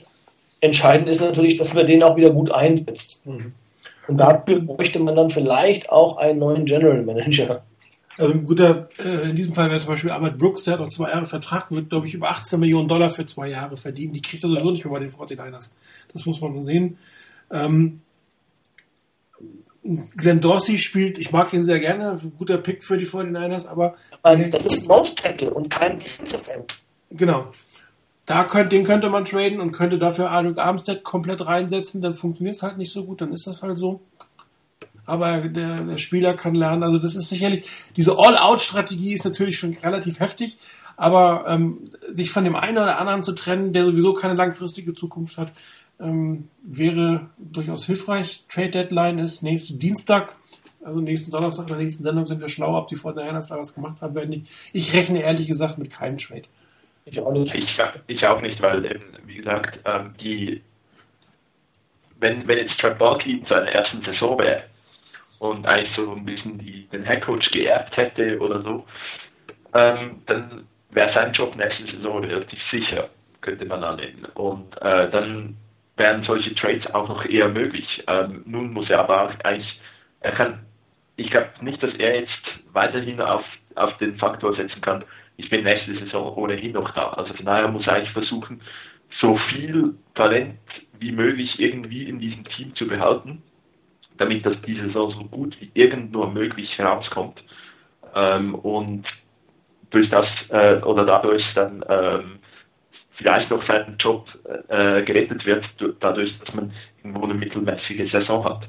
Entscheidend ist natürlich, dass man den auch wieder gut einsetzt. Mhm. Und dafür bräuchte man dann vielleicht auch einen neuen General Manager. Also ein guter, äh, in diesem Fall wäre zum Beispiel Ahmed Brooks, der hat noch zwei Jahre Vertrag, wird, glaube ich, über 18 Millionen Dollar für zwei Jahre verdienen. Die kriegt er sowieso nicht mehr bei den 49ers. Das muss man sehen. Ähm, Glenn Dorsey spielt, ich mag ihn sehr gerne, guter Pick für die 49ers, aber. aber das ist ein Most Tackle und kein Defensive End. Genau. Da könnt, den könnte man traden und könnte dafür Arnold Armstead komplett reinsetzen, dann funktioniert es halt nicht so gut, dann ist das halt so. Aber der, der Spieler kann lernen. Also das ist sicherlich, diese All-Out-Strategie ist natürlich schon relativ heftig, aber ähm, sich von dem einen oder anderen zu trennen, der sowieso keine langfristige Zukunft hat, ähm, wäre durchaus hilfreich. Trade Deadline ist nächsten Dienstag, also nächsten Donnerstag in der nächsten Sendung sind wir schlau, ob die Fortinanders da was gemacht haben werden. Ich rechne ehrlich gesagt mit keinem Trade. Ich auch nicht. Ich, ich auch nicht, weil eben, wie gesagt, ähm, die wenn, wenn jetzt Trent Barkley in seiner ersten Saison wäre und eigentlich so ein bisschen die, den Headcoach geerbt hätte oder so, ähm, dann wäre sein Job nächste Saison relativ sicher, könnte man annehmen. Und äh, dann wären solche Trades auch noch eher möglich. Ähm, nun muss er aber auch eigentlich, er kann, ich glaube nicht, dass er jetzt weiterhin auf, auf den Faktor setzen kann, ich bin nächste Saison ohnehin noch da. Also von daher muss er eigentlich versuchen, so viel Talent wie möglich irgendwie in diesem Team zu behalten, damit das diese Saison so gut wie irgend nur möglich herauskommt. Ähm, und durch das äh, oder dadurch dann ähm, vielleicht auch sein Job äh, gerettet wird, dadurch, dass man irgendwo eine mittelmäßige Saison hat.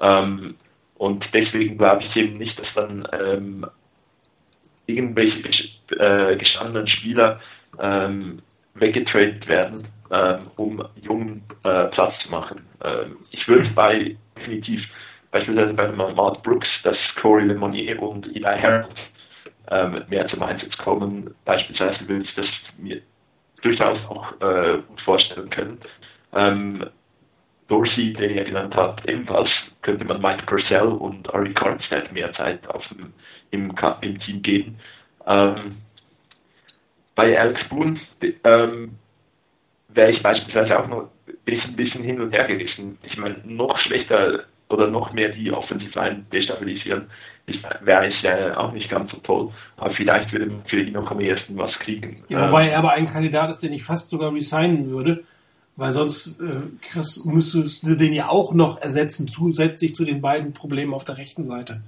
Ähm, und deswegen glaube ich eben nicht, dass dann ähm, irgendwelche äh, gestandenen Spieler ähm, weggetradet werden, ähm, um jungen äh, Platz zu machen. Ähm, ich würde bei definitiv beispielsweise bei Mark Brooks, dass Corey Lemonnier und Eli Harold ähm, mehr zum Einsatz kommen. Beispielsweise würde ich das mir durchaus auch äh, gut vorstellen können. Ähm, Dorsey, den er genannt hat, ebenfalls könnte man Mike Purcell und Ari Carnstead mehr Zeit auf dem, im, im Team geben. Ähm, bei Alex Boone ähm, wäre ich beispielsweise auch noch ein bisschen, bisschen hin und her gerissen. Ich meine, noch schlechter oder noch mehr die Offensive Line destabilisieren, wäre ich äh, auch nicht ganz so toll. Aber vielleicht würde man für ihn noch am ehesten was kriegen. Ja, wobei er aber ein Kandidat ist, den ich fast sogar resignen würde, weil sonst äh, Chris, müsstest du den ja auch noch ersetzen, zusätzlich zu den beiden Problemen auf der rechten Seite.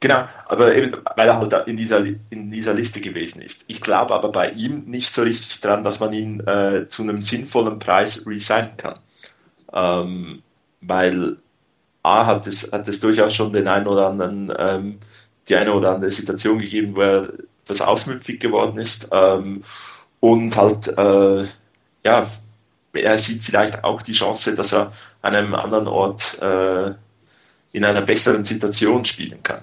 Genau, aber eben, weil er halt in dieser, in dieser Liste gewesen ist. Ich glaube aber bei ihm nicht so richtig dran, dass man ihn äh, zu einem sinnvollen Preis resignen kann. Ähm, weil A hat es, hat es durchaus schon den einen oder anderen, ähm, die eine oder andere Situation gegeben, wo er etwas aufmüpfig geworden ist ähm, und halt, äh, ja, er sieht vielleicht auch die Chance, dass er an einem anderen Ort äh, in einer besseren Situation spielen kann.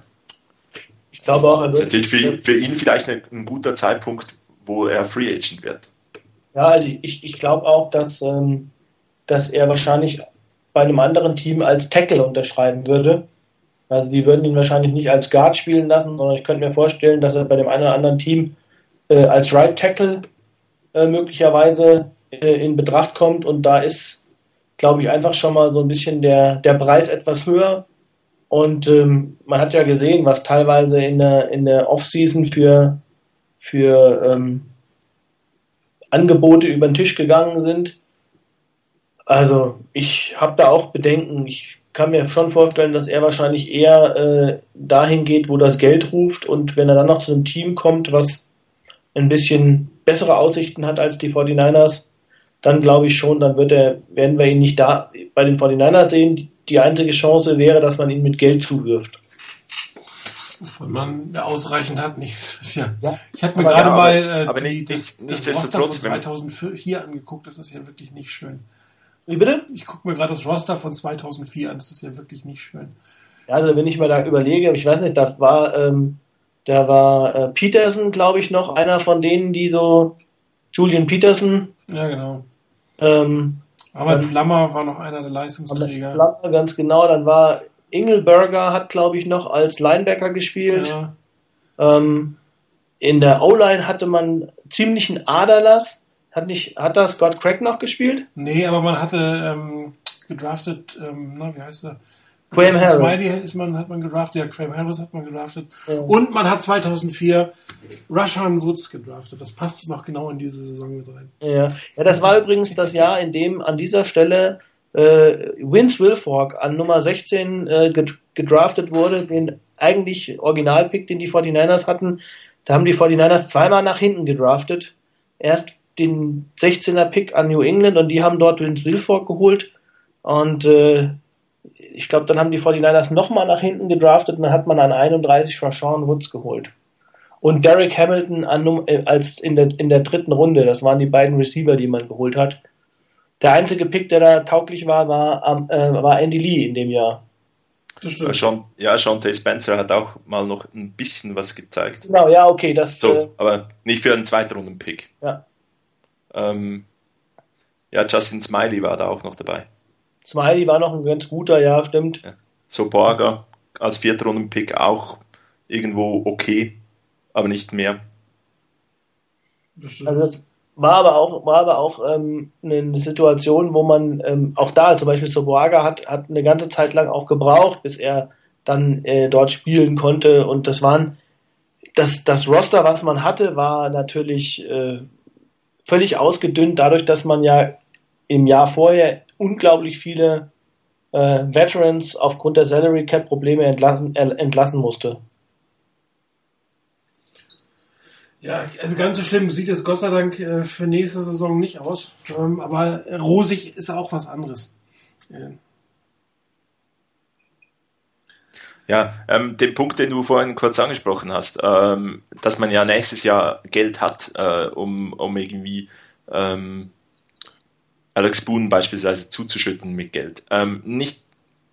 Ich glaube auch, das ist natürlich für ihn, für ihn vielleicht ein, ein, guter Zeitpunkt, wo er Free Agent wird. Ja, also ich, ich glaube auch, dass, ähm, dass er wahrscheinlich bei einem anderen Team als Tackle unterschreiben würde. Also die würden ihn wahrscheinlich nicht als Guard spielen lassen, sondern ich könnte mir vorstellen, dass er bei dem einen oder anderen Team äh, als Right Tackle äh, möglicherweise äh, in Betracht kommt und da ist, glaube ich, einfach schon mal so ein bisschen der, der Preis etwas höher. Und ähm, man hat ja gesehen, was teilweise in der, in der Offseason für, für ähm, Angebote über den Tisch gegangen sind. Also ich habe da auch Bedenken. Ich kann mir schon vorstellen, dass er wahrscheinlich eher äh, dahin geht, wo das Geld ruft. Und wenn er dann noch zu einem Team kommt, was ein bisschen bessere Aussichten hat als die 49ers, dann glaube ich schon, dann wird er, werden wir ihn nicht da bei den 49ers sehen. Die einzige Chance wäre, dass man ihn mit Geld zuwirft. Wenn man ausreichend hat, nicht. Ja, ja, ich habe mir gerade mal äh, die, nicht, das, das Roster von 2004 angeguckt. Das ist ja wirklich nicht schön. Wie bitte? Ich gucke mir gerade das Roster von 2004 an. Das ist ja wirklich nicht schön. Ja, also wenn ich mir da überlege, ich weiß nicht, das war, ähm, da war äh, Peterson, glaube ich, noch einer von denen, die so Julian Peterson. Ja, genau. Ähm, Aber Plammer war noch einer der Leistungsträger. Plammer, ganz genau. Dann war Ingelberger, hat, glaube ich, noch als Linebacker gespielt. Ja. Ähm, in der O-Line hatte man ziemlichen Aderlass. Hat nicht, hat da Scott Craig noch gespielt? Nee, aber man hatte ähm, gedraftet, ähm, na, wie heißt er? Graham Harris. Smiley ist man, hat man gedraftet, ja, Graham Harris hat man gedraftet. Ja. Und man hat 2004 Rushan Woods gedraftet. Das passt noch genau in diese Saison mit rein. Ja. ja, das war übrigens das Jahr, in dem an dieser Stelle äh, Vince Wilfork an Nummer 16 äh, ged- gedraftet wurde, den eigentlich Originalpick, den die 49ers hatten. Da haben die 49ers zweimal nach hinten gedraftet. Erst den 16er Pick an New England und die haben dort Vince Wilfork geholt. Und äh, ich glaube, dann haben die 49ers nochmal nach hinten gedraftet und dann hat man an 31 Rashawn Woods geholt. Und Derek Hamilton an, äh, als in der, in der dritten Runde. Das waren die beiden Receiver, die man geholt hat. Der einzige Pick, der da tauglich war, war, äh, war Andy Lee in dem Jahr. Das Ja, stimmt. Sean, ja, Shante Spencer hat auch mal noch ein bisschen was gezeigt. Genau, ja, okay, das. So, Äh, aber nicht für einen Zweitrunden-Pick. ja. Ähm, ja, Justin Smiley war da auch noch dabei. Smiley war noch ein ganz guter, ja, stimmt. So Borger als Viertrunden-Pick auch irgendwo okay, aber nicht mehr. Also das war aber auch, war aber auch ähm, eine Situation, wo man ähm, auch da, zum Beispiel Soboaga hat, hat eine ganze Zeit lang auch gebraucht, bis er dann äh, dort spielen konnte. Und das waren das, das Roster, was man hatte, war natürlich äh, völlig ausgedünnt, dadurch, dass man ja im Jahr vorher unglaublich viele äh, Veterans aufgrund der Salary Cap Probleme entlassen, äh, entlassen musste. Ja, also ganz so schlimm sieht es Gott sei Dank äh, für nächste Saison nicht aus. Ähm, aber rosig ist auch was anderes. Äh, Ja, ähm, den Punkt, den du vorhin kurz angesprochen hast, ähm, dass man ja nächstes Jahr Geld hat, äh, um, um irgendwie ähm, Alex Boone beispielsweise zuzuschütten mit Geld. Ähm, nicht,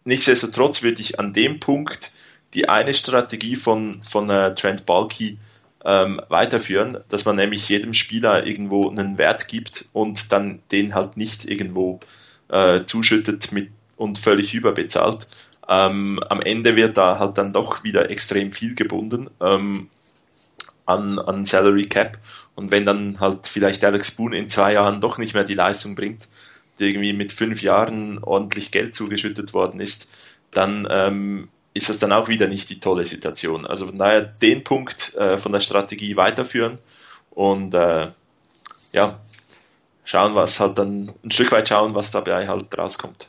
nichtsdestotrotz würde ich an dem Punkt die eine Strategie von, von äh, Trent Balky ähm, weiterführen, dass man nämlich jedem Spieler irgendwo einen Wert gibt und dann den halt nicht irgendwo äh, zuschüttet mit und völlig überbezahlt. Ähm, am Ende wird da halt dann doch wieder extrem viel gebunden ähm, an, an Salary Cap. Und wenn dann halt vielleicht Alex Boone in zwei Jahren doch nicht mehr die Leistung bringt, die irgendwie mit fünf Jahren ordentlich Geld zugeschüttet worden ist, dann ähm, ist das dann auch wieder nicht die tolle Situation. Also von daher den Punkt äh, von der Strategie weiterführen und äh, ja, schauen, was halt dann ein Stück weit schauen, was dabei halt rauskommt.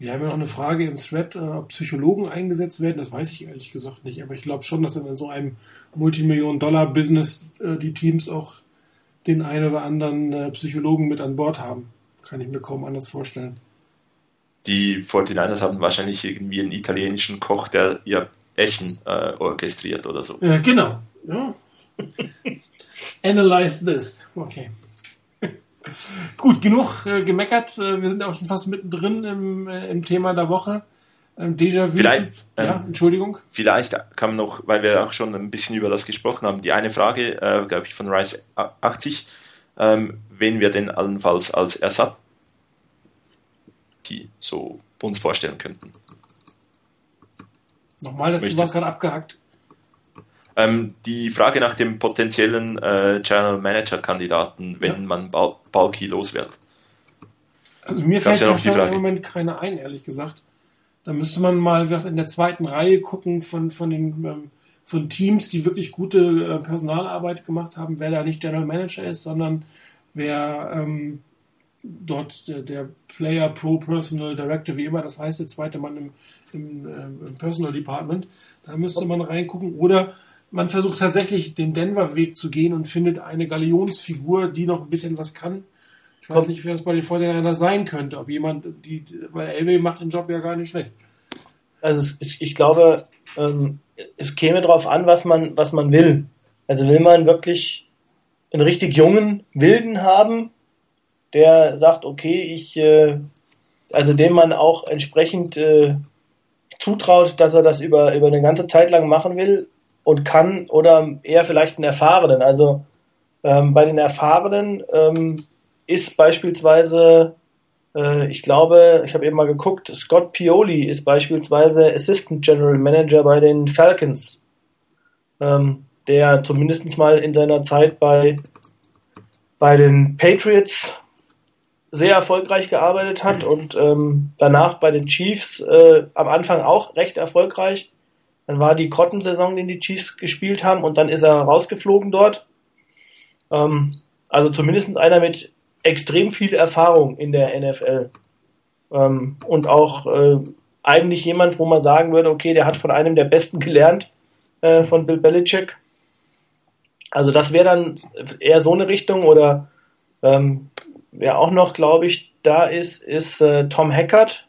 Wir haben ja noch eine Frage im Thread, äh, ob Psychologen eingesetzt werden. Das weiß ich ehrlich gesagt nicht. Aber ich glaube schon, dass in so einem Multimillion-Dollar-Business äh, die Teams auch den einen oder anderen äh, Psychologen mit an Bord haben. Kann ich mir kaum anders vorstellen. Die 49ers haben wahrscheinlich irgendwie einen italienischen Koch, der ihr Essen äh, orchestriert oder so. Äh, genau. Ja. Analyze this. Okay. Gut, genug äh, gemeckert. Äh, wir sind auch schon fast mittendrin im, äh, im Thema der Woche. Ähm, Déjà-vu. Vielleicht, ja, ähm, Entschuldigung. Vielleicht man noch, weil wir auch schon ein bisschen über das gesprochen haben, die eine Frage, äh, glaube ich, von Rice 80, ähm, wen wir denn allenfalls als Ersatz die so uns vorstellen könnten. Nochmal, das, du warst gerade abgehackt. Ähm, die Frage nach dem potenziellen äh, General Manager Kandidaten, wenn Ja. man Bal Balky los wird. Also mir Gab's fällt ja im. Moment keiner ein, ehrlich gesagt. Da müsste man mal in der zweiten Reihe gucken von, von den ähm, von Teams, die wirklich gute äh, Personalarbeit gemacht haben, wer da nicht General Manager ist, sondern wer ähm, dort der, der Player Pro Personal Director, wie immer das heißt, der zweite Mann im, im, äh, im Personal Department. Da müsste man reingucken. Oder man versucht tatsächlich den Denver-Weg zu gehen und findet eine Galionsfigur, die noch ein bisschen was kann. Ich weiß nicht, wer es bei den Vorderländern sein könnte. Ob jemand, die, weil Elway macht den Job ja gar nicht schlecht. Also ich glaube, ähm, es käme darauf an, was man, was man will. Also will man wirklich einen richtig jungen Wilden haben, der sagt, okay, ich äh, also dem man auch entsprechend äh, zutraut, dass er das über, über eine ganze Zeit lang machen will und kann oder eher vielleicht einen Erfahrenen. Also ähm, bei den Erfahrenen ähm, ist beispielsweise, äh, ich glaube, ich habe eben mal geguckt, Scott Pioli ist beispielsweise Assistant General Manager bei den Falcons, ähm, der zumindest mal in seiner Zeit bei, bei den Patriots sehr erfolgreich gearbeitet hat und ähm, danach bei den Chiefs äh, am Anfang auch recht erfolgreich. Dann war die Cotton-Saison, den die Chiefs gespielt haben und dann ist er rausgeflogen dort. Ähm, also zumindest einer mit extrem viel Erfahrung in der NFL. Ähm, und auch äh, eigentlich jemand, wo man sagen würde, okay, der hat von einem der Besten gelernt, äh, von Bill Belichick. Also das wäre dann eher so eine Richtung oder ähm, wer auch noch, glaube ich, da ist, ist äh, Tom Hackert.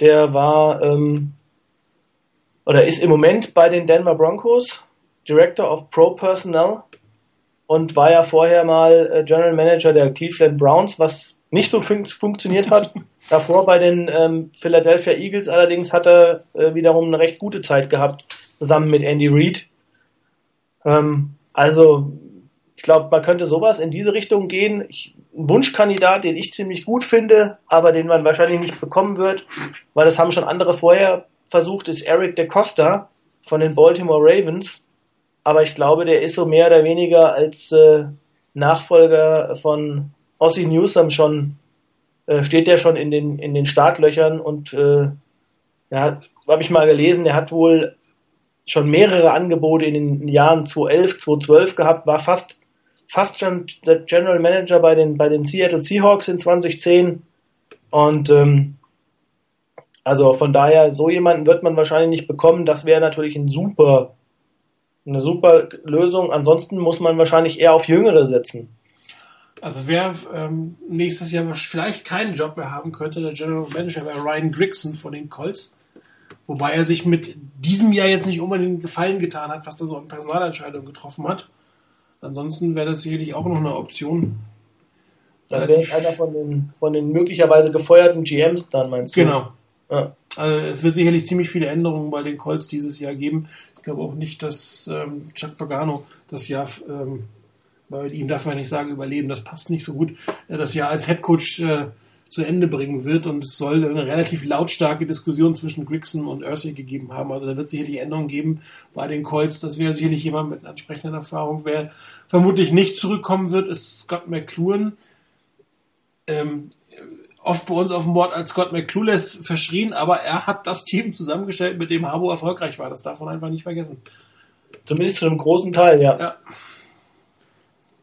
Der war ähm, oder ist im Moment bei den Denver Broncos, Director of Pro Personnel und war ja vorher mal äh, General Manager der Cleveland Browns, was nicht so fun funktioniert hat. Davor bei den ähm, Philadelphia Eagles allerdings hat er äh, wiederum eine recht gute Zeit gehabt, zusammen mit Andy Reid. Ähm, also ich glaube, man könnte sowas in diese Richtung gehen. Ich, ein Wunschkandidat, den ich ziemlich gut finde, aber den man wahrscheinlich nicht bekommen wird, weil das haben schon andere vorher versucht, ist Eric DeCosta von den Baltimore Ravens. Aber ich glaube, der ist so mehr oder weniger als äh, Nachfolger von Ossie Newsom schon, äh, steht der schon in den, in den Startlöchern und äh, ja, habe ich mal gelesen, der hat wohl schon mehrere Angebote in den Jahren 2011, 2012 gehabt, war fast fast schon der General Manager bei den, bei den Seattle Seahawks in 2010. Und ähm, also von daher, so jemanden wird man wahrscheinlich nicht bekommen. Das wäre natürlich ein super, eine super Lösung. Ansonsten muss man wahrscheinlich eher auf Jüngere setzen. Also wer ähm, nächstes Jahr vielleicht keinen Job mehr haben könnte, der General Manager wäre Ryan Grigson von den Colts. Wobei er sich mit diesem Jahr jetzt nicht unbedingt Gefallen getan hat, was er so an Personalentscheidungen getroffen hat. Ansonsten wäre das sicherlich auch noch eine Option. Das wäre einer von den, von den möglicherweise gefeuerten GMs dann, meinst du? Genau. Ja. Also es wird sicherlich ziemlich viele Änderungen bei den Colts dieses Jahr geben. Ich glaube auch nicht, dass ähm, Chuck Pagano das Jahr, ähm, bei ihm darf man nicht sagen überleben, das passt nicht so gut, äh, das Jahr als Head Coach äh, zu Ende bringen wird und es soll eine relativ lautstarke Diskussion zwischen Grigson und Ursay gegeben haben. Also da wird sicherlich Änderungen geben bei den Colts. Das wäre sicherlich jemand mit einer entsprechenden Erfahrung. Wer vermutlich nicht zurückkommen wird, ist Scott McCluen. Ähm, oft bei uns auf dem Board als Scott McClueless verschrien, aber er hat das Team zusammengestellt, mit dem Harbo erfolgreich war. Das darf man einfach nicht vergessen. Zumindest zu einem großen Teil, ja. ja.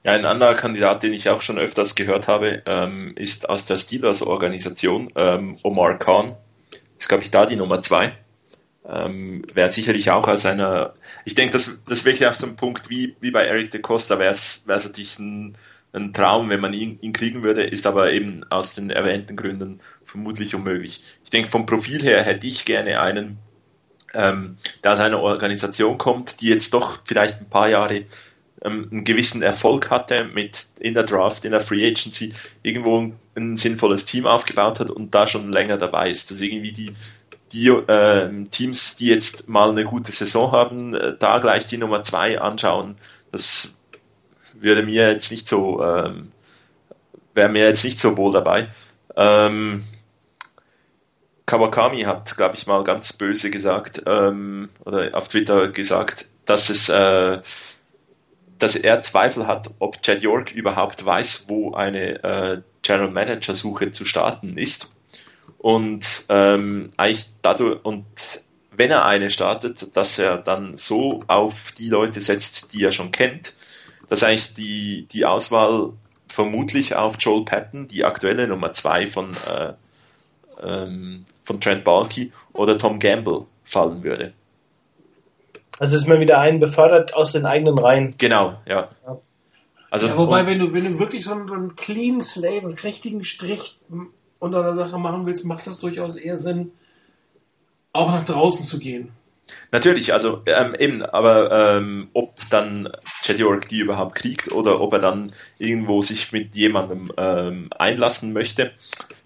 Ja, ein anderer Kandidat, den ich auch schon öfters gehört habe, ähm, ist aus der Steelers-Organisation, ähm, Omar Khan. Ist, glaube ich, da die Nummer zwei. Ähm, wäre sicherlich auch als einer, ich denke, das, das wäre auch so ein Punkt wie, wie bei Eric de Costa, wäre es natürlich ein, ein Traum, wenn man ihn, ihn kriegen würde, ist aber eben aus den erwähnten Gründen vermutlich unmöglich. Ich denke, vom Profil her hätte ich gerne einen, ähm, der aus einer Organisation kommt, die jetzt doch vielleicht ein paar Jahre ähm, einen gewissen Erfolg hatte mit in der Draft, in der Free Agency, irgendwo ein, ein sinnvolles Team aufgebaut hat und da schon länger dabei ist. Dass irgendwie die, die äh, Teams, die jetzt mal eine gute Saison haben, äh, da gleich die Nummer zwei anschauen, das würde mir jetzt nicht so, ähm, wäre mir jetzt nicht so wohl dabei. Ähm, Kawakami hat, glaube ich, mal ganz böse gesagt, ähm, oder auf Twitter gesagt, dass es äh, dass er Zweifel hat, ob Chad York überhaupt weiß, wo eine äh, General Manager Suche zu starten ist. Und ähm, eigentlich dadurch, und wenn er eine startet, dass er dann so auf die Leute setzt, die er schon kennt, dass eigentlich die, die Auswahl vermutlich auf Joel Patton, die aktuelle Nummer zwei von, äh, ähm, von Trent Balky oder Tom Gamble fallen würde. Also ist man wieder einen befördert aus den eigenen Reihen. Genau, ja. ja. Also ja, wobei, wenn du, wenn du wirklich so einen, so einen clean Slave, einen richtigen Strich unter der Sache machen willst, macht das durchaus eher Sinn, auch nach draußen zu gehen. Natürlich, also ähm, eben, aber ähm, ob dann Chad York die überhaupt kriegt oder ob er dann irgendwo sich mit jemandem ähm, einlassen möchte,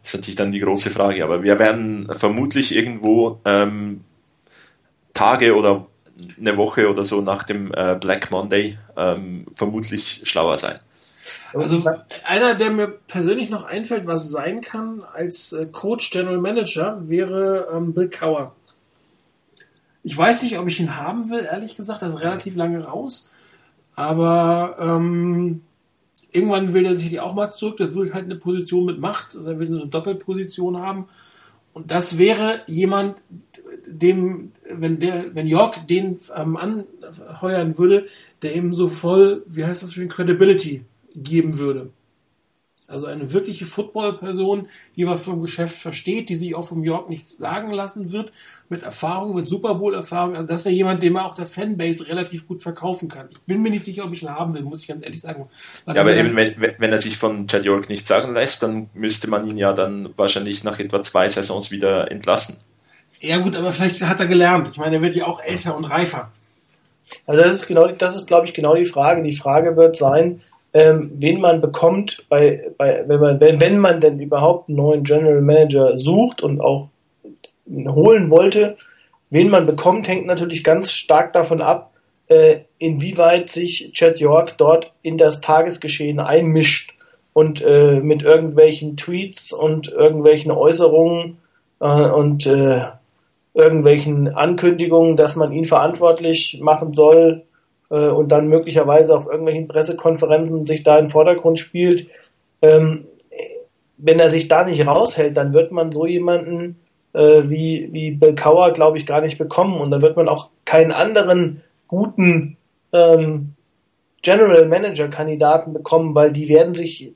ist natürlich dann die große Frage. Aber wir werden vermutlich irgendwo ähm, Tage oder eine Woche oder so nach dem äh, Black Monday ähm, vermutlich schlauer sein. Also einer, der mir persönlich noch einfällt, was sein kann als äh, Coach, General Manager, wäre ähm, Bill Cower. Ich weiß nicht, ob ich ihn haben will, ehrlich gesagt. Er ist relativ lange raus. Aber ähm, irgendwann will er sicherlich auch mal zurück. Das will halt eine Position mit Macht. Er will so eine Doppelposition haben. Und das wäre jemand, dem, wenn der, wenn York den ähm, anheuern würde, der eben so voll, wie heißt das schön, Credibility geben würde. Also eine wirkliche Football-Person, die was vom Geschäft versteht, die sich auch vom York nichts sagen lassen wird, mit Erfahrung, mit Super Bowl-Erfahrung. Also das wäre jemand, den man auch der Fanbase relativ gut verkaufen kann. Ich bin mir nicht sicher, ob ich ihn haben will, muss ich ganz ehrlich sagen. ja, aber eben, wenn, wenn er sich von Chad York nichts sagen lässt, dann müsste man ihn ja dann wahrscheinlich nach etwa zwei Saisons wieder entlassen. Ja gut, aber vielleicht hat er gelernt. Ich meine, er wird ja auch älter und reifer. Also das ist genau, das ist glaube ich genau die Frage. Die Frage wird sein, ähm, wen man bekommt, bei, bei, wenn, man, wenn, wenn man denn überhaupt einen neuen General Manager sucht und auch holen wollte, wen man bekommt, hängt natürlich ganz stark davon ab, äh, inwieweit sich Chad York dort in das Tagesgeschehen einmischt und äh, mit irgendwelchen Tweets und irgendwelchen Äußerungen äh, und äh, irgendwelchen Ankündigungen, dass man ihn verantwortlich machen soll äh, und dann möglicherweise auf irgendwelchen Pressekonferenzen sich da in den Vordergrund spielt. Ähm, wenn er sich da nicht raushält, dann wird man so jemanden äh, wie, wie Bill Cower, glaube ich, gar nicht bekommen. Und dann wird man auch keinen anderen guten ähm, General Manager Kandidaten bekommen, weil die werden sich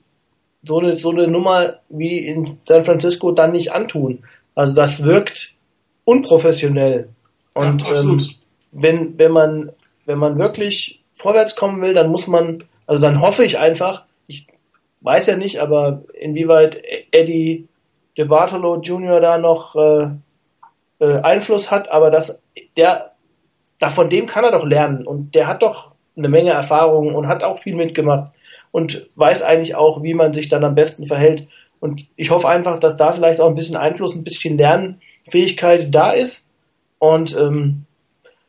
so eine, so eine Nummer wie in San Francisco dann nicht antun. Also das wirkt unprofessionell. Und ja, ähm, wenn, wenn man wenn man wirklich vorwärts kommen will, dann muss man, also dann hoffe ich einfach, ich weiß ja nicht, aber inwieweit Eddie DeBartolo Jr. da noch äh, äh, Einfluss hat, aber das, der, da von dem kann er doch lernen und der hat doch eine Menge Erfahrung und hat auch viel mitgemacht und weiß eigentlich auch, wie man sich dann am besten verhält. Und ich hoffe einfach, dass da vielleicht auch ein bisschen Einfluss, ein bisschen Lernfähigkeit da ist. Und ähm,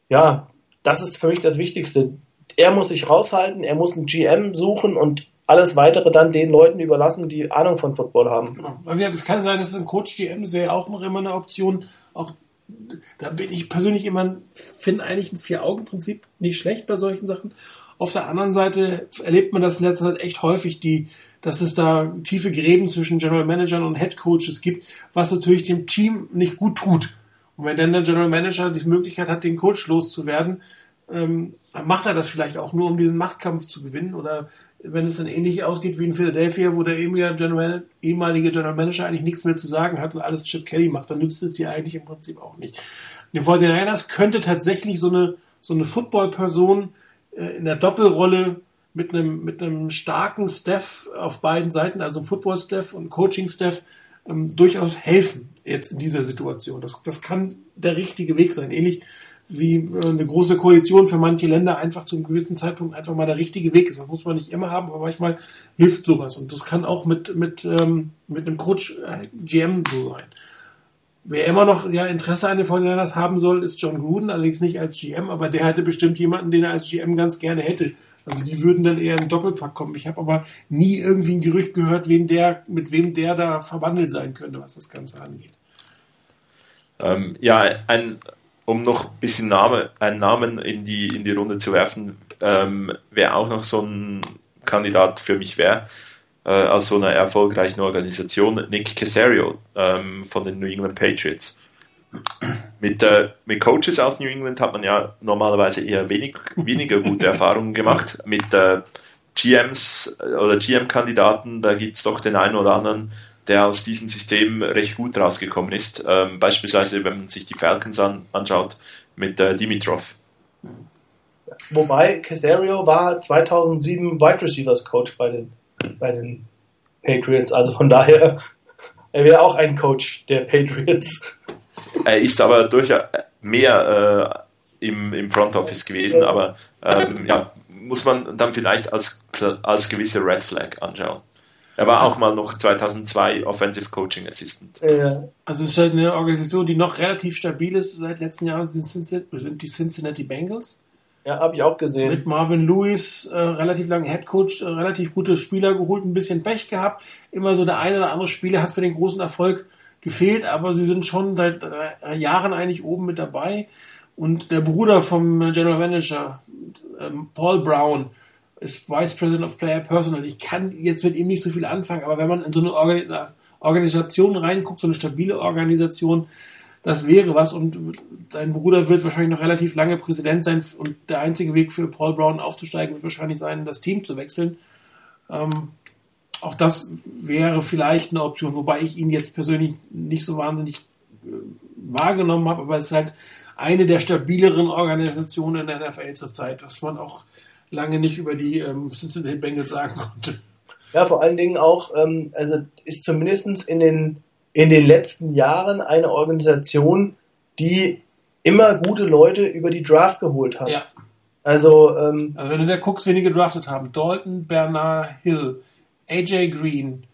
ja, das ist für mich das Wichtigste. Er muss sich raushalten, er muss einen GM suchen und alles weitere dann den Leuten überlassen, die Ahnung von Football haben. Genau. Es kann sein, dass es ein Coach GM, das wäre ja auch noch immer eine Option. Auch da bin ich persönlich immer, finde eigentlich ein Vier-Augen-Prinzip nicht schlecht bei solchen Sachen. Auf der anderen Seite erlebt man das in letzter Zeit echt häufig, die, dass es da tiefe Gräben zwischen General Managern und Head Coaches gibt, was natürlich dem Team nicht gut tut. Und wenn dann der General Manager die Möglichkeit hat, den Coach loszuwerden, ähm, dann macht er das vielleicht auch nur, um diesen Machtkampf zu gewinnen. Oder wenn es dann ähnlich ausgeht wie in Philadelphia, wo der ehemalige General Manager eigentlich nichts mehr zu sagen hat und alles Chip Kelly macht, dann nützt es hier eigentlich im Prinzip auch nicht. Den 49ers könnte tatsächlich so eine, so eine Football-Person äh, in der Doppelrolle mit einem, mit einem starken Staff auf beiden Seiten, also Football-Staff und Coaching-Staff, ähm, durchaus helfen jetzt in dieser Situation. Das, das kann der richtige Weg sein. Ähnlich wie äh, eine große Koalition für manche Länder einfach zu einem gewissen Zeitpunkt einfach mal der richtige Weg ist. Das muss man nicht immer haben, aber manchmal hilft sowas. Und das kann auch mit, mit, ähm, mit einem Coach äh, GM so sein. Wer immer noch ja, Interesse an den Fortinanders haben soll, ist John Gruden, allerdings nicht als GM, aber der hätte bestimmt jemanden, den er als GM ganz gerne hätte. Also die würden dann eher im Doppelpack kommen. Ich habe aber nie irgendwie ein Gerücht gehört, wen der, mit wem der da verwandelt sein könnte, was das Ganze angeht. Ähm, ja, ein, um noch ein bisschen Name, einen Namen in die, in die Runde zu werfen, ähm, wer auch noch so ein Kandidat für mich wäre, äh, als so einer erfolgreichen Organisation, Nick Casario ähm, von den New England Patriots. Mit, äh, mit Coaches aus New England hat man ja normalerweise eher wenig, weniger gute Erfahrungen gemacht. Mit äh, GMs äh, oder GM-Kandidaten, da gibt es doch den einen oder anderen, der aus diesem System recht gut rausgekommen ist. Ähm, beispielsweise, wenn man sich die Falcons an, anschaut, mit äh, Dimitrov. Wobei Casario war 2007 Wide Receivers Coach bei den, bei den Patriots, also von daher, er wäre auch ein Coach der Patriots. Er ist aber durchaus mehr Front Office gewesen, aber ähm, ja, muss man dann vielleicht als, als gewisse Red Flag anschauen. Er war auch mal noch 2002 Offensive Coaching Assistant. Ja. Also es ist halt eine Organisation, die noch relativ stabil ist seit letzten Jahren, sind die Cincinnati Bengals. Ja, habe ich auch gesehen. Mit Marvin Lewis, äh, relativ lange Head Coach, äh, relativ gute Spieler geholt, ein bisschen Pech gehabt. Immer so der eine oder andere Spieler hat für den großen Erfolg gefehlt, aber sie sind schon seit äh, Jahren eigentlich oben mit dabei. Und der Bruder vom General Manager, ähm, Paul Brown, ist Vice President of Player Personal. Ich kann jetzt mit ihm nicht so viel anfangen, aber wenn man in so eine Organisation reinguckt, so eine stabile Organisation, das wäre was und sein Bruder wird wahrscheinlich noch relativ lange Präsident sein und der einzige Weg für Paul Brown aufzusteigen wird wahrscheinlich sein, das Team zu wechseln. Ähm, auch das wäre vielleicht eine Option, wobei ich ihn jetzt persönlich nicht so wahnsinnig äh, wahrgenommen habe, aber es ist halt eine der stabileren Organisationen in der NFL zurzeit, was man auch lange nicht über die ähm, Cincinnati Bengals sagen konnte. Ja, vor allen Dingen auch, ähm, also ist zumindest in den, in den letzten Jahren eine Organisation, die immer gute Leute über die Draft geholt hat. Ja. Also, ähm, also wenn du da guckst, wen die gedraftet haben, Dalton, Bernard Hill, AJ Green,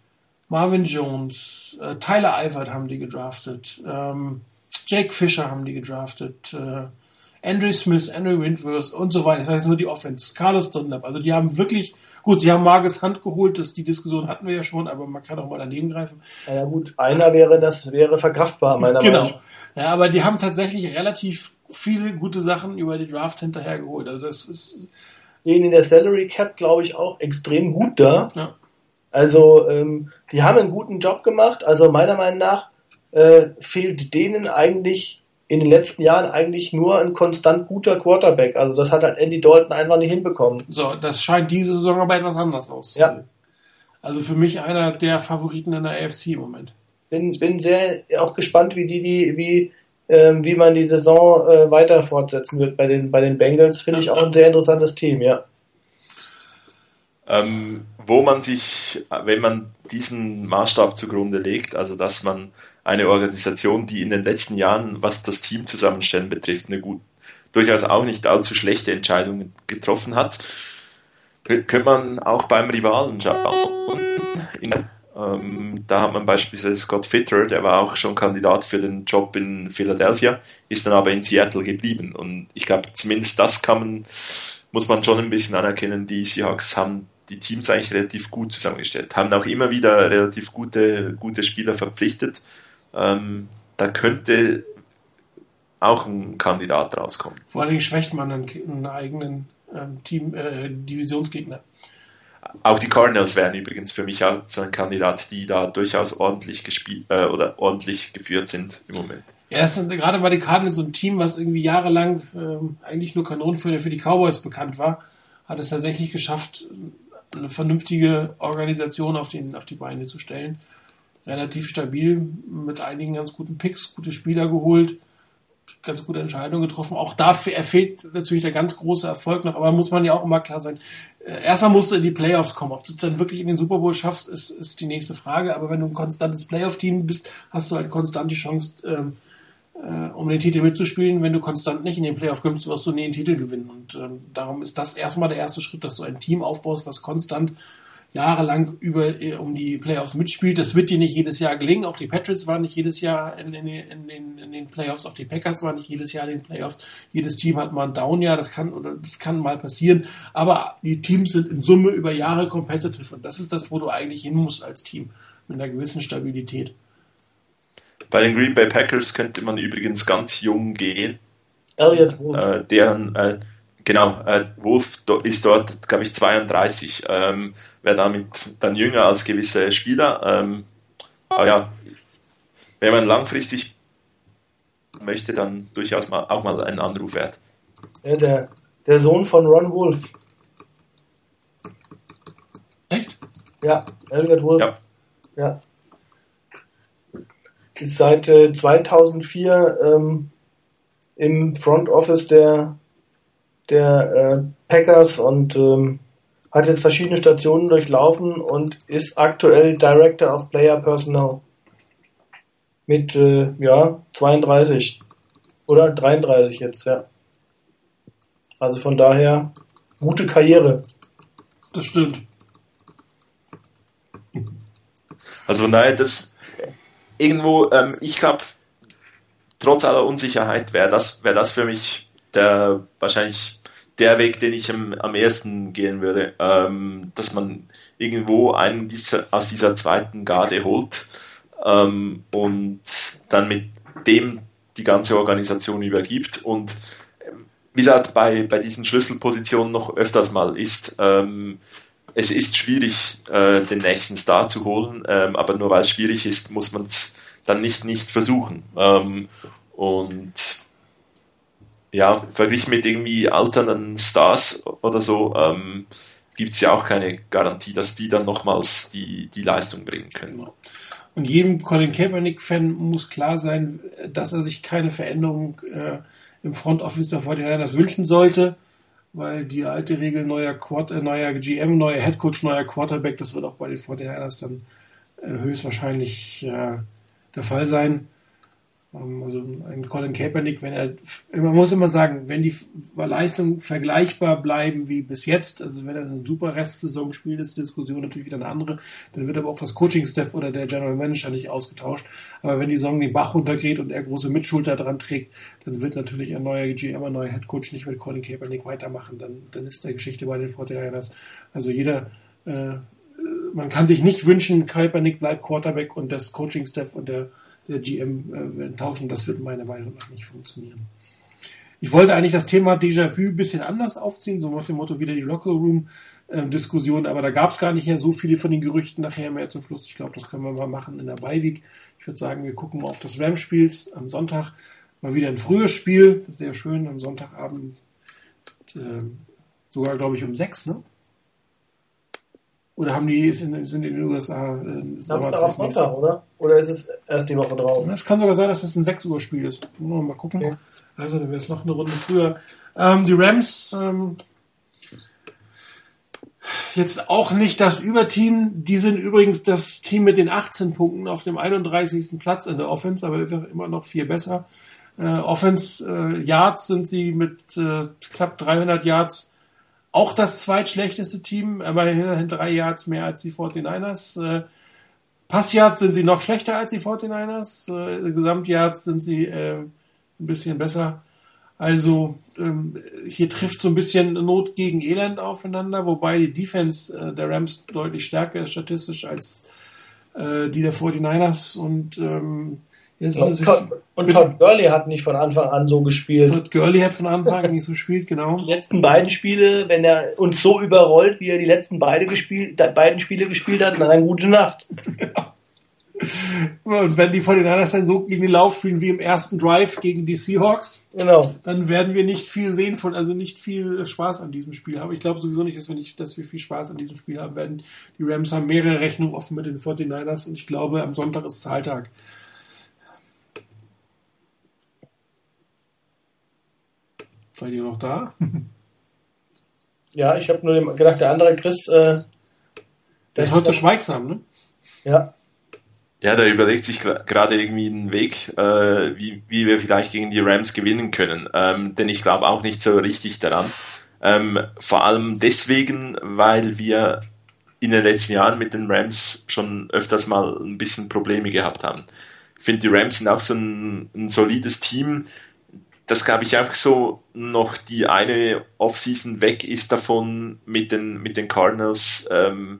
Marvin Jones, äh, Tyler Eifert haben die gedraftet, ähm, Jake Fisher haben die gedraftet, äh, Andrew Smith, Andrew Windworth und so weiter. Das heißt nur die Offense. Carlos Dunlap. Also die haben wirklich, gut, sie haben Marcus Hand geholt, das, die Diskussion hatten wir ja schon, aber man kann auch mal daneben greifen. Ja gut, einer wäre, das wäre verkraftbar, meiner genau. Meinung nach. Genau. Ja, aber die haben tatsächlich relativ viele gute Sachen über die Drafts hinterher geholt. Also das ist. Denen in der Salary Cap, glaube ich, auch extrem gut da. Ja. Also, ähm, die haben einen guten Job gemacht. Also meiner Meinung nach äh, fehlt denen eigentlich in den letzten Jahren eigentlich nur ein konstant guter Quarterback. Also das hat halt Andy Dalton einfach nicht hinbekommen. So, das scheint diese Saison aber etwas anders auszusehen. Ja. Also für mich einer der Favoriten in der AFC im Moment. Bin, bin sehr auch gespannt, wie die, die wie, ähm, wie man die Saison äh, weiter fortsetzen wird bei den, bei den Bengals. Finde ich auch ein sehr interessantes Team, ja. Ähm, wo man sich, wenn man diesen Maßstab zugrunde legt, also dass man eine Organisation, die in den letzten Jahren, was das Team zusammenstellen betrifft, eine gut, durchaus auch nicht allzu schlechte Entscheidungen getroffen hat, könnte man auch beim Rivalen schauen. Ähm, da hat man beispielsweise Scott Fitter, der war auch schon Kandidat für den Job in Philadelphia, ist dann aber in Seattle geblieben. Und ich glaube, zumindest das kann man, muss man schon ein bisschen anerkennen. Die Seahawks haben die Teams eigentlich relativ gut zusammengestellt, haben auch immer wieder relativ gute, gute Spieler verpflichtet. Ähm, da könnte auch ein Kandidat rauskommen. Vor allen Dingen schwächt man einen, einen eigenen ähm, Team, äh, Divisionsgegner. Auch die Cardinals wären übrigens für mich auch so ein Kandidat, die da durchaus ordentlich gespielt äh, oder ordentlich geführt sind im Moment. Ja, es sind gerade bei den Cardinals so ein Team, was irgendwie jahrelang ähm, eigentlich nur Kanonenführer für die Cowboys bekannt war, hat es tatsächlich geschafft, eine vernünftige Organisation auf, den, auf die Beine zu stellen. Relativ stabil, mit einigen ganz guten Picks, gute Spieler geholt, ganz gute Entscheidungen getroffen. Auch da fehlt natürlich der ganz große Erfolg noch, aber muss man ja auch immer klar sein. Äh, erstmal musst du in die Playoffs kommen. Ob du es dann wirklich in den Super Bowl schaffst, ist, ist die nächste Frage. Aber wenn du ein konstantes Playoff-Team bist, hast du halt konstant die Chance, ähm, äh, um den Titel mitzuspielen. Wenn du konstant nicht in den Playoff kommst, wirst du nie den Titel gewinnen. Und ähm, darum ist das erstmal der erste Schritt, dass du ein Team aufbaust, was konstant jahrelang über äh, um die Playoffs mitspielt. Das wird dir nicht jedes Jahr gelingen. Auch die Patriots waren nicht jedes Jahr in, in, in, den, in den Playoffs. Auch die Packers waren nicht jedes Jahr in den Playoffs. Jedes Team hat mal ein Down-Jahr. Das kann oder das kann mal passieren. Aber die Teams sind in Summe über Jahre competitive. Und das ist das, wo du eigentlich hin musst als Team mit einer gewissen Stabilität. Bei den Green Bay Packers könnte man übrigens ganz jung gehen. Elliot Wolf. Äh, deren, äh, genau, äh, Wolf ist dort, glaube ich, 32. Ähm, Wäre damit dann jünger als gewisse Spieler. Ähm, aber ja, wenn man langfristig möchte, dann durchaus mal, auch mal einen Anruf wert. Ja, der, der Sohn von Ron Wolf. Echt? Ja, Elliot Wolf. Ja. ja ist seit äh, 2004 ähm, im Front Office der, der äh, Packers und ähm, hat jetzt verschiedene Stationen durchlaufen und ist aktuell Director of Player Personnel. Mit, äh, ja, 32. Oder 33 jetzt, ja. Also von daher, gute Karriere. Das stimmt. Also von daher, das irgendwo, ähm, ich glaube, trotz aller Unsicherheit wäre das, wäre das für mich der wahrscheinlich der Weg, den ich am, am ersten gehen würde, ähm, dass man irgendwo einen dieser, aus dieser zweiten Garde holt ähm, und dann mit dem die ganze Organisation übergibt und wie gesagt, bei, bei diesen Schlüsselpositionen noch öfters mal ist, ähm, es ist schwierig, äh, den nächsten Star zu holen, ähm, aber nur weil es schwierig ist, muss man es dann nicht nicht versuchen. Ähm, und ja, verglichen mit irgendwie alternden Stars oder so, ähm, gibt es ja auch keine Garantie, dass die dann nochmals die, die Leistung bringen können. Und jedem Colin Kaepernick-Fan muss klar sein, dass er sich keine Veränderung äh, im Front Office der 49ers wünschen sollte, weil die alte Regel neuer, Quad, äh, neuer GM, neuer Headcoach, neuer Quarterback, das wird auch bei den 49ers dann äh, höchstwahrscheinlich äh, der Fall sein. Ähm, also ein Colin Kaepernick, wenn er, man muss immer sagen, wenn die Leistungen vergleichbar bleiben wie bis jetzt, also wenn er eine super Restsaison spielt, ist die Diskussion natürlich wieder eine andere, dann wird aber auch das Coaching-Staff oder der General Manager nicht ausgetauscht. Aber wenn die Saison den Bach runtergeht und er große Mitschulter dran trägt, dann wird natürlich ein neuer GM, ein neuer Headcoach nicht mit Colin Kaepernick weitermachen. Dann, dann ist der Geschichte bei den 49ers. Also jeder, äh, man kann sich nicht wünschen, Kaepernick bleibt Quarterback und das Coaching-Staff und der der GM äh, tauschen. Das wird meiner Meinung nach nicht funktionieren. Ich wollte eigentlich das Thema Déjà-vu ein bisschen anders aufziehen, so nach dem Motto wieder die Locker-Room-Diskussion, aber da gab es gar nicht mehr so viele von den Gerüchten nachher mehr zum Schluss. Ich glaube, das können wir mal machen in der Beiweek. Ich würde sagen, wir gucken mal auf das Rams-Spiel am Sonntag. Mal wieder ein frühes Spiel, sehr schön, am Sonntagabend, äh, sogar glaube ich um sechs, ne? Oder haben die sind, sind in den USA? Äh, Samstag auf Sonntag, oder? Oder ist es erst die Woche drauf? Es kann sogar sein, dass das ein 6 Uhr Spiel ist. Mal gucken. Okay. Also dann wäre es noch eine Runde früher. Ähm, die Rams ähm, jetzt auch nicht das Überteam. Die sind übrigens das Team mit den 18 Punkten auf dem 31. Platz in der Offense, aber immer noch viel besser. Äh, Offense äh, Yards sind sie mit äh, knapp 300 Yards auch das zweitschlechteste Team, aber immerhin drei Yards mehr als die 49ers. Äh, Passyards sind sie noch schlechter als die 49ers. Äh, Gesamtyards sind sie äh, ein bisschen besser. Also ähm, hier trifft so ein bisschen Not gegen Elend aufeinander, wobei die Defense der Rams deutlich stärker ist statistisch als die der 49ers und Jetzt und, Todd, und Todd Gurley hat nicht von Anfang an so gespielt. Todd Gurley hat von Anfang an nicht so gespielt, genau. Die letzten beiden Spiele, wenn er uns so überrollt, wie er die letzten beide gespielt, beiden Spiele gespielt hat, dann eine gute Nacht. Und wenn die von den dann so gegen den Lauf spielen wie im ersten Drive gegen die Seahawks, genau. dann werden wir nicht viel sehen von, also nicht viel Spaß an diesem Spiel haben. Ich glaube sowieso nicht, dass wir nicht, dass wir viel Spaß an diesem Spiel haben werden. Die Rams haben mehrere Rechnungen offen mit den 49ers und ich glaube, am Sonntag ist Zahltag. Seid ihr noch da? Ja, ich habe nur gedacht, der andere Chris. Äh, der ist heute schweigsam, ne? Ja. Ja, der überlegt sich gerade irgendwie einen Weg, äh, wie, wie wir vielleicht gegen die Rams gewinnen können. Ähm, denn ich glaube auch nicht so richtig daran. Ähm, vor allem deswegen, weil wir in den letzten Jahren mit den Rams schon öfters mal ein bisschen Probleme gehabt haben. Ich finde, die Rams sind auch so ein, ein solides Team, das glaube ich einfach so noch die eine Offseason weg ist davon mit den, mit den Cardinals ähm,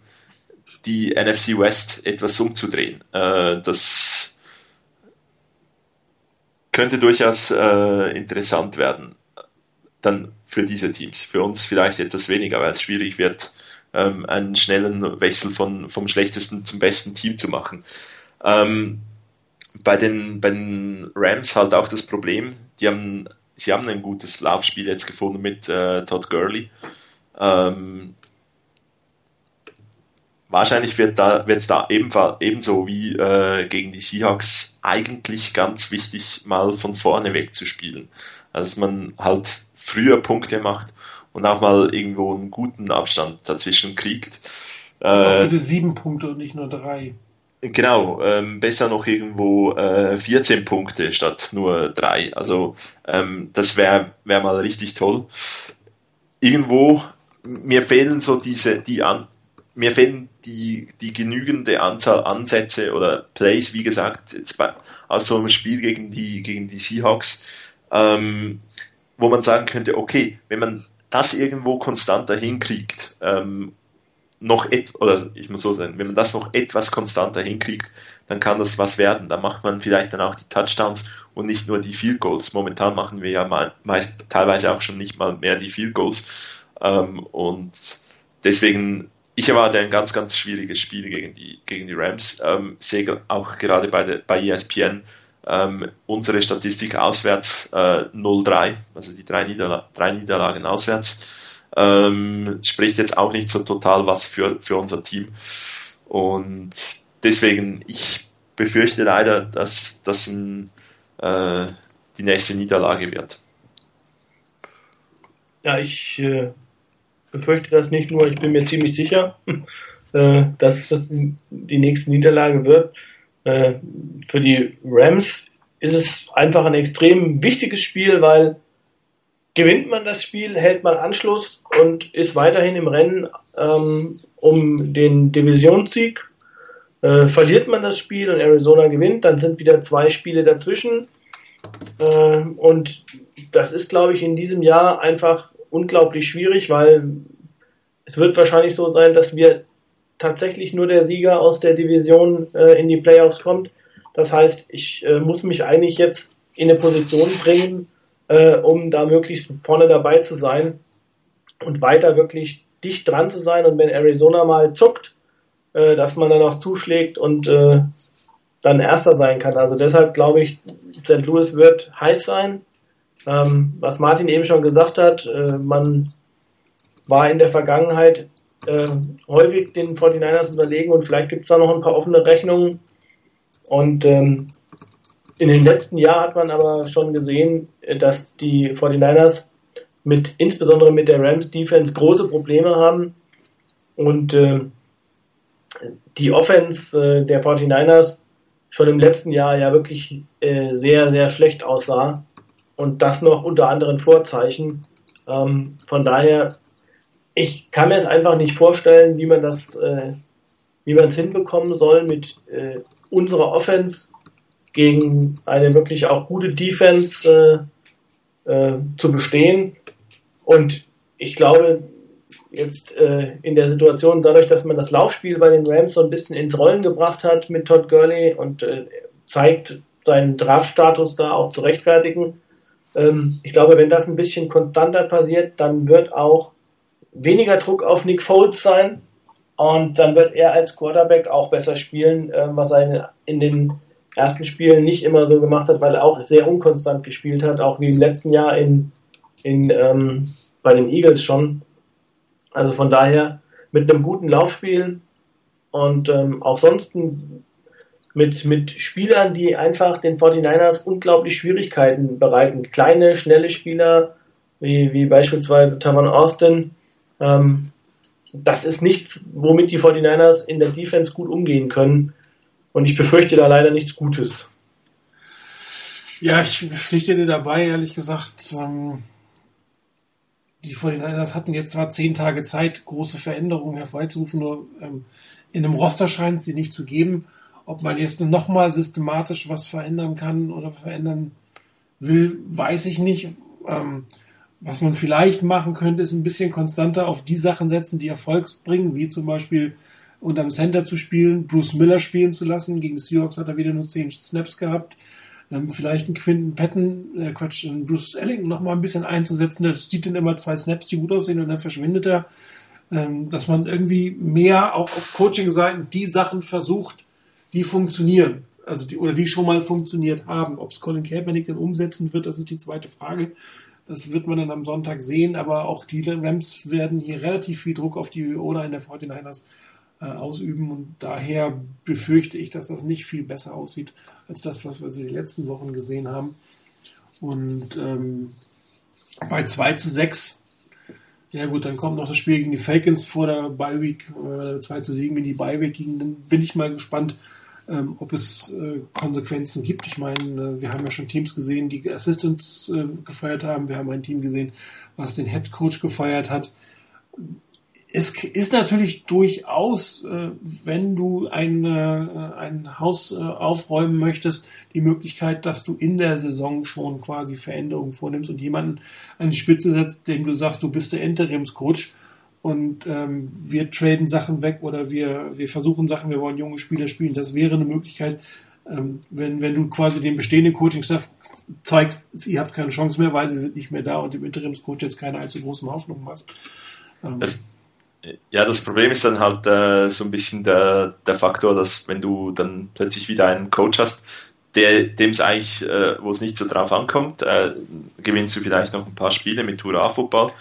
die NFC West etwas umzudrehen. Äh, das könnte durchaus äh, interessant werden. Dann für diese Teams. Für uns vielleicht etwas weniger, weil es schwierig wird, ähm, einen schnellen Wechsel von, vom schlechtesten zum besten Team zu machen. Ähm, bei den, bei den Rams halt auch das Problem, die haben, sie haben ein gutes Laufspiel jetzt gefunden mit äh, Todd Gurley. Ähm, wahrscheinlich wird da es da ebenfalls ebenso wie äh, gegen die Seahawks eigentlich ganz wichtig, mal von vorne weg zu spielen. Also dass man halt früher Punkte macht und auch mal irgendwo einen guten Abstand dazwischen kriegt. Äh, bitte sieben Punkte und nicht nur drei. Genau, ähm, besser noch irgendwo äh, 14 Punkte statt nur drei. Also ähm, das wäre wär mal richtig toll. irgendwo, mir fehlen so diese, die an, mir fehlen die, die genügende Anzahl Ansätze oder Plays, wie gesagt, jetzt bei, aus so einem Spiel gegen die, gegen die Seahawks, ähm, wo man sagen könnte, okay, wenn man das irgendwo konstanter hinkriegt, ähm, noch et oder ich muss so sagen, wenn man das noch etwas konstanter hinkriegt, dann kann das was werden. Da macht man vielleicht dann auch die Touchdowns und nicht nur die Field Goals. Momentan machen wir ja mal, meist teilweise auch schon nicht mal mehr die Field Goals. Ähm, und deswegen, ich erwarte ein ganz, ganz schwieriges Spiel gegen die, gegen die Rams. Ähm, sehe auch gerade bei, der, bei ESPN ähm, unsere Statistik auswärts äh, 0-3, also die drei, Niederla drei Niederlagen auswärts. Ähm, spricht jetzt auch nicht so total was für, für unser Team. Und deswegen, ich befürchte leider, dass das äh, die nächste Niederlage wird. Ja, ich äh, befürchte das nicht nur, ich bin mir ziemlich sicher, äh, dass das die nächste Niederlage wird. Äh, für die Rams ist es einfach ein extrem wichtiges Spiel, weil gewinnt man das Spiel, hält man Anschluss und ist weiterhin im Rennen ähm, um den Divisionssieg. Äh, verliert man das Spiel und Arizona gewinnt, dann sind wieder zwei Spiele dazwischen. Äh, und das ist, glaube ich, in diesem Jahr einfach unglaublich schwierig, weil es wird wahrscheinlich so sein, dass wir tatsächlich nur der Sieger aus der Division äh, in die Playoffs kommt. Das heißt, ich äh, muss mich eigentlich jetzt in eine Position bringen, äh, um da möglichst vorne dabei zu sein und weiter wirklich dicht dran zu sein. Und wenn Arizona mal zuckt, äh, dass man dann auch zuschlägt und äh, dann Erster sein kann. Also deshalb glaube ich, St. Louis wird heiß sein. Ähm, was Martin eben schon gesagt hat, äh, man war in der Vergangenheit äh, häufig den 49ers unterlegen und vielleicht gibt es da noch ein paar offene Rechnungen. Und ähm, in den letzten Jahren hat man aber schon gesehen, dass die 49ers mit, insbesondere mit der Rams Defense große Probleme haben. Und äh, die Offense äh, der 49ers schon im letzten Jahr ja wirklich äh, sehr, sehr schlecht aussah. Und das noch unter anderen Vorzeichen. Ähm, von daher ich kann mir es einfach nicht vorstellen, wie man das, äh, wie man es hinbekommen soll mit äh, unserer Offense gegen eine wirklich auch gute Defense äh, äh, zu bestehen. Und ich glaube, jetzt äh, in der Situation, dadurch, dass man das Laufspiel bei den Rams so ein bisschen ins Rollen gebracht hat mit Todd Gurley und äh, zeigt, seinen Draftstatus da auch zu rechtfertigen. Ähm, ich glaube, wenn das ein bisschen konstanter passiert, dann wird auch weniger Druck auf Nick Foles sein und dann wird er als Quarterback auch besser spielen, äh, was er in den ersten Spielen nicht immer so gemacht hat, weil er auch sehr unkonstant gespielt hat, auch wie im letzten Jahr in, in, ähm, bei den Eagles schon. Also von daher mit einem guten Laufspiel und ähm, auch sonst mit, mit Spielern, die einfach den 49ers unglaublich Schwierigkeiten bereiten. Kleine, schnelle Spieler, wie, wie beispielsweise Taman Austin, ähm, das ist nichts, womit die 49ers in der Defense gut umgehen können. Und ich befürchte da leider nichts Gutes. Ja, ich pflichte dir dabei, ehrlich gesagt. Ähm, die 49ers hatten jetzt zwar zehn Tage Zeit, große Veränderungen hervorzurufen, nur ähm, in einem Roster scheint sie nicht zu geben. Ob man jetzt nochmal systematisch was verändern kann oder verändern will, weiß ich nicht. Ähm, was man vielleicht machen könnte, ist ein bisschen konstanter auf die Sachen setzen, die Erfolg bringen, wie zum Beispiel unterm Center zu spielen, Bruce Miller spielen zu lassen. Gegen die Seahawks hat er wieder nur zehn Snaps gehabt. Ähm, vielleicht einen Quinton Patton, äh, Quatsch, einen Bruce Ellington noch mal ein bisschen einzusetzen. Das sieht dann immer zwei Snaps, die gut aussehen und dann verschwindet er. Ähm, dass man irgendwie mehr auch auf Coaching-Seiten die Sachen versucht, die funktionieren. Also die, oder die schon mal funktioniert haben. Ob es Colin Kaepernick dann umsetzen wird, das ist die zweite Frage. Das wird man dann am Sonntag sehen, aber auch die Rams werden hier relativ viel Druck auf die Ola in der 49ers äh, ausüben und daher befürchte ich, dass das nicht viel besser aussieht als das, was wir so die letzten Wochen gesehen haben. Und ähm, bei 2 zu 6, ja gut, dann kommt noch das Spiel gegen die Falcons vor der Bye Week, äh, 2 zu 7 in die Bye Week ging, dann bin ich mal gespannt, ähm, ob es äh, Konsequenzen gibt. Ich meine, äh, wir haben ja schon Teams gesehen, die Assistants äh, gefeuert haben. Wir haben ein Team gesehen, was den Head Coach gefeuert hat es ist natürlich durchaus, äh, wenn du ein, äh, ein Haus äh, aufräumen möchtest, die Möglichkeit, dass du in der Saison schon quasi Veränderungen vornimmst und jemanden an die Spitze setzt, dem du sagst, du bist der Interimscoach und ähm, wir traden Sachen weg oder wir, wir versuchen Sachen, wir wollen junge Spieler spielen. Das wäre eine Möglichkeit, ähm, wenn, wenn du quasi den bestehenden Coaching-Staff zeigst, ihr habt keine Chance mehr, weil sie sind nicht mehr da und dem Interimscoach jetzt keine allzu großen Hoffnungen hast. Ähm, ja, das Problem ist dann halt äh, so ein bisschen der, der Faktor, dass wenn du dann plötzlich wieder einen Coach hast, der, dem es eigentlich, äh, wo es nicht so drauf ankommt, äh, gewinnst du vielleicht noch ein paar Spiele mit Hurra-Football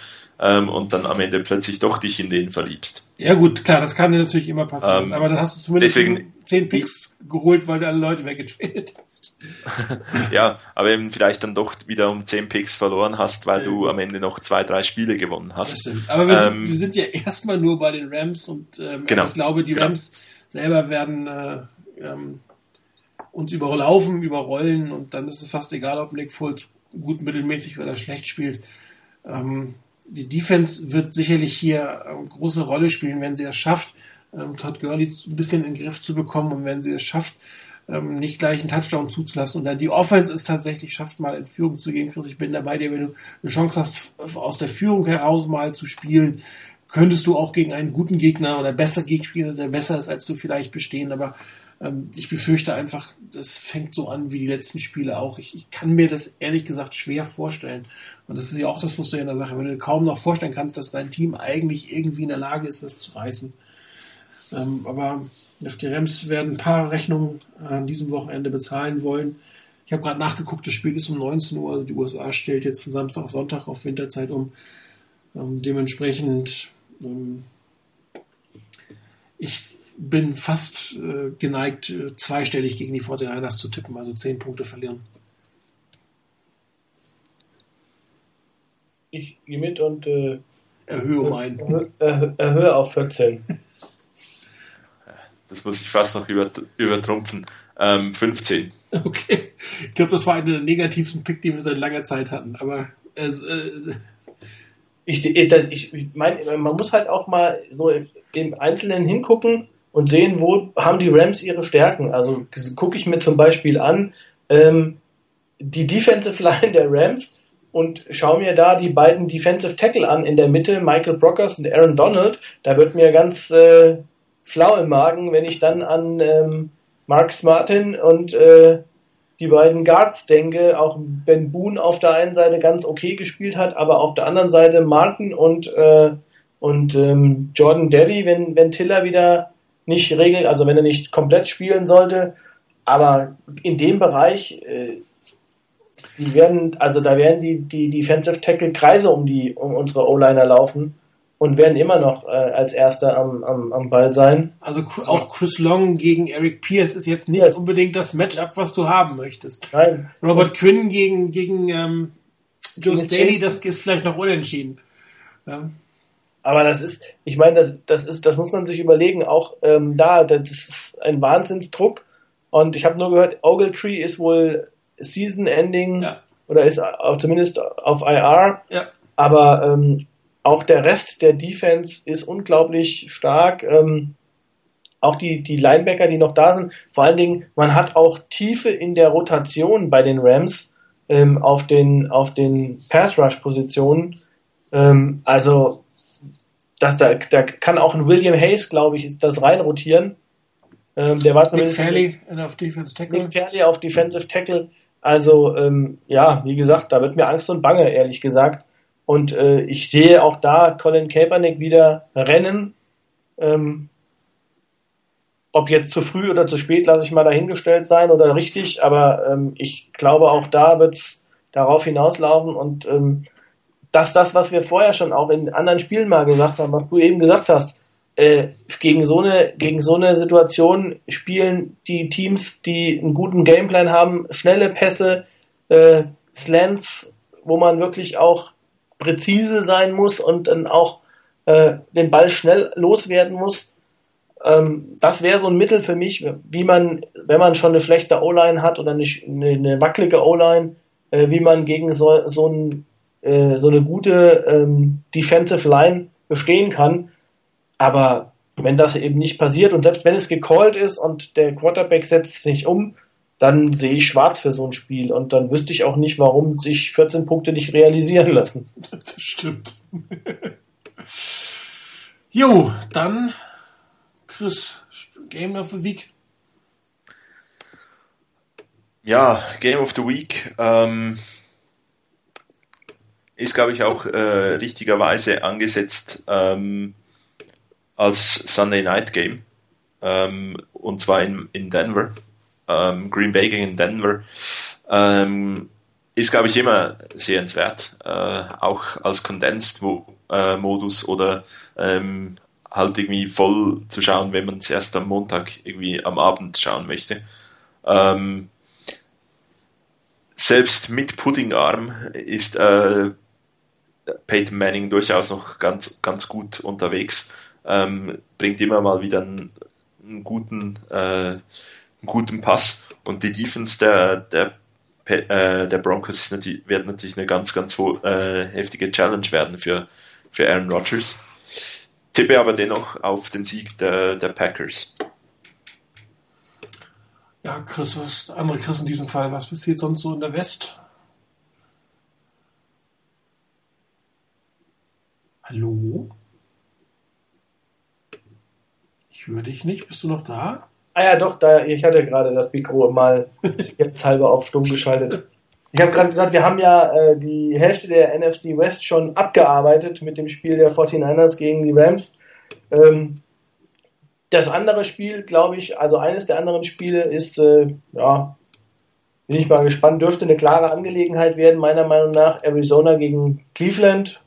ähm, und dann am Ende plötzlich doch dich in den verliebst. Ja gut, klar, das kann dir natürlich immer passieren, ähm, aber dann hast du zumindest deswegen, 10 Picks geholt, weil du alle Leute weggetradet hast. ja, aber eben vielleicht dann doch wieder um 10 Picks verloren hast, weil ja. du am Ende noch zwei, drei Spiele gewonnen hast. Aber wir, ähm, sind, wir, sind, ja erstmal nur bei den Rams und ähm, genau, ich glaube, die genau. Rams selber werden äh, ähm, uns überlaufen, überrollen und dann ist es fast egal, ob Nick Foles gut mittelmäßig oder schlecht spielt. Ähm, die Defense wird sicherlich hier eine ähm, große Rolle spielen, wenn sie es schafft, ähm, Todd Gurley ein bisschen in den Griff zu bekommen und wenn sie es schafft, ähm, nicht gleich einen Touchdown zuzulassen und dann die Offense ist tatsächlich schafft, mal in Führung zu gehen. Chris, ich bin dabei dir, wenn du eine Chance hast, aus der Führung heraus mal zu spielen, könntest du auch gegen einen guten Gegner oder besser Gegner, der besser ist als du vielleicht bestehen, aber ähm, ich befürchte einfach, das fängt so an wie die letzten Spiele auch. Ich, ich, kann mir das ehrlich gesagt schwer vorstellen. Und das ist ja auch das Frustrierende der Sache, wenn du kaum noch vorstellen kannst, dass dein Team eigentlich irgendwie in der Lage ist, das zu reißen. Ähm, aber die Rams werden ein paar Rechnungen an diesem Wochenende bezahlen wollen. Ich habe gerade nachgeguckt, das Spiel ist um 19 Uhr, also die USA stellt jetzt von Samstag auf Sonntag auf Winterzeit um. Ähm, dementsprechend, ähm, ich bin fast äh, geneigt, äh, zweistellig gegen die 49ers zu tippen, also 10 Punkte verlieren. Ich gehe mit und äh, erhöhe um einen. Erhöhe, erhöhe auf 14. Das muss ich fast noch über, übertrumpfen. Ähm, 15. Okay. Ich glaube, das war einer der negativsten Pick, die wir seit langer Zeit hatten. Aber äh, ich, ich, ich meine, man muss halt auch mal so im Einzelnen hingucken und sehen, wo haben die Rams ihre Stärken. Also gucke ich mir zum Beispiel an ähm, die Defensive Line der Rams und schaue mir da die beiden Defensive Tackle an in der Mitte, Michael Brockers und Aaron Donald. Da wird mir ganz äh, flau im Magen, wenn ich dann an ähm, Marcus Martin und äh, die beiden Guards denke, auch Ben Boone auf der einen Seite ganz okay gespielt hat, aber auf der anderen Seite Martin und, äh, und ähm, Jordan Derry, wenn, wenn Tiller wieder nicht regelt, also wenn er nicht komplett spielen sollte. Aber in dem Bereich, äh, die werden, also da werden die, die Defensive Tackle Kreise um die, um unsere O-Liner laufen und werden immer noch äh, als Erster am, am, am Ball sein. Also auch Chris Long gegen Eric Pierce ist jetzt nicht yes. unbedingt das Matchup, was du haben möchtest. Nein. Robert Quinn gegen, gegen ähm, Joe Staley, das ist vielleicht noch unentschieden. Ja. Aber das ist, ich meine, das, das ist, das muss man sich überlegen. Auch ähm, da, das ist ein Wahnsinnsdruck. Und ich habe nur gehört, Ogletree ist wohl Season-Ending ja. oder ist auch zumindest auf IR. Ja. Aber ähm, auch der Rest der Defense ist unglaublich stark. Ähm, auch die, die Linebacker, die noch da sind. Vor allen Dingen, man hat auch Tiefe in der Rotation bei den Rams ähm, auf den, auf den Pass-Rush-Positionen. Ähm, also dass da, da kann auch ein William Hayes, glaube ich, ist das reinrotieren. Ähm, der war Nick Fairley auf Defensive Tackle. Nick Fairley auf Defensive Tackle. Also ähm, ja, wie gesagt, da wird mir Angst und Bange, ehrlich gesagt. Und äh, ich sehe auch da Colin Kaepernick wieder rennen. Ähm, ob jetzt zu früh oder zu spät, lasse ich mal dahingestellt sein oder richtig. Aber ähm, ich glaube, auch da wird es darauf hinauslaufen. Und ähm, dass das, was wir vorher schon auch in anderen Spielen mal gesagt haben, was du eben gesagt hast, äh, gegen so eine gegen so eine Situation spielen die Teams, die einen guten Gameplan haben, schnelle Pässe, äh, Slants, wo man wirklich auch präzise sein muss und dann auch äh, den Ball schnell loswerden muss. Ähm, das wäre so ein Mittel für mich, wie man, wenn man schon eine schlechte O-Line hat oder eine, eine wackelige O-Line, äh, wie man gegen so, so, ein, äh, so eine gute ähm, Defensive Line bestehen kann. Aber wenn das eben nicht passiert und selbst wenn es gecallt ist und der Quarterback setzt sich um, dann sehe ich schwarz für so ein Spiel und dann wüsste ich auch nicht, warum sich 14 Punkte nicht realisieren lassen. Das stimmt. jo, dann Chris, Game of the Week. Ja, Game of the Week ähm, ist, glaube ich, auch äh, richtigerweise angesetzt ähm, als Sunday Night Game. Ähm, und zwar in, in Denver. Ähm, Green Bay gegen Denver. Ähm, ist, glaube ich, immer sehenswert. Äh, auch als Condensed-Modus äh, oder ähm, halt irgendwie voll zu schauen, wenn man es erst am Montag irgendwie am Abend schauen möchte. Ähm, selbst mit Puddingarm ist äh, Peyton Manning durchaus noch ganz, ganz gut unterwegs. Ähm, bringt immer mal wieder einen, einen guten, äh, guten Pass und die Defense der, der, äh, der Broncos natürlich, wird natürlich eine ganz, ganz äh, heftige Challenge werden für, für Aaron Rodgers. Tippe aber dennoch auf den Sieg der, der Packers. Ja, Chris, was andere Chris in diesem Fall, was passiert sonst so in der West? Hallo? Ich höre dich nicht. Bist du noch da? Ah ja, doch, da, ich hatte gerade das Mikro mal jetzt halber auf stumm geschaltet. Ich habe gerade gesagt, wir haben ja äh, die Hälfte der NFC West schon abgearbeitet mit dem Spiel der 49ers gegen die Rams. Ähm, das andere Spiel, glaube ich, also eines der anderen Spiele ist, äh, ja, bin ich mal gespannt, dürfte eine klare Angelegenheit werden, meiner Meinung nach. Arizona gegen Cleveland.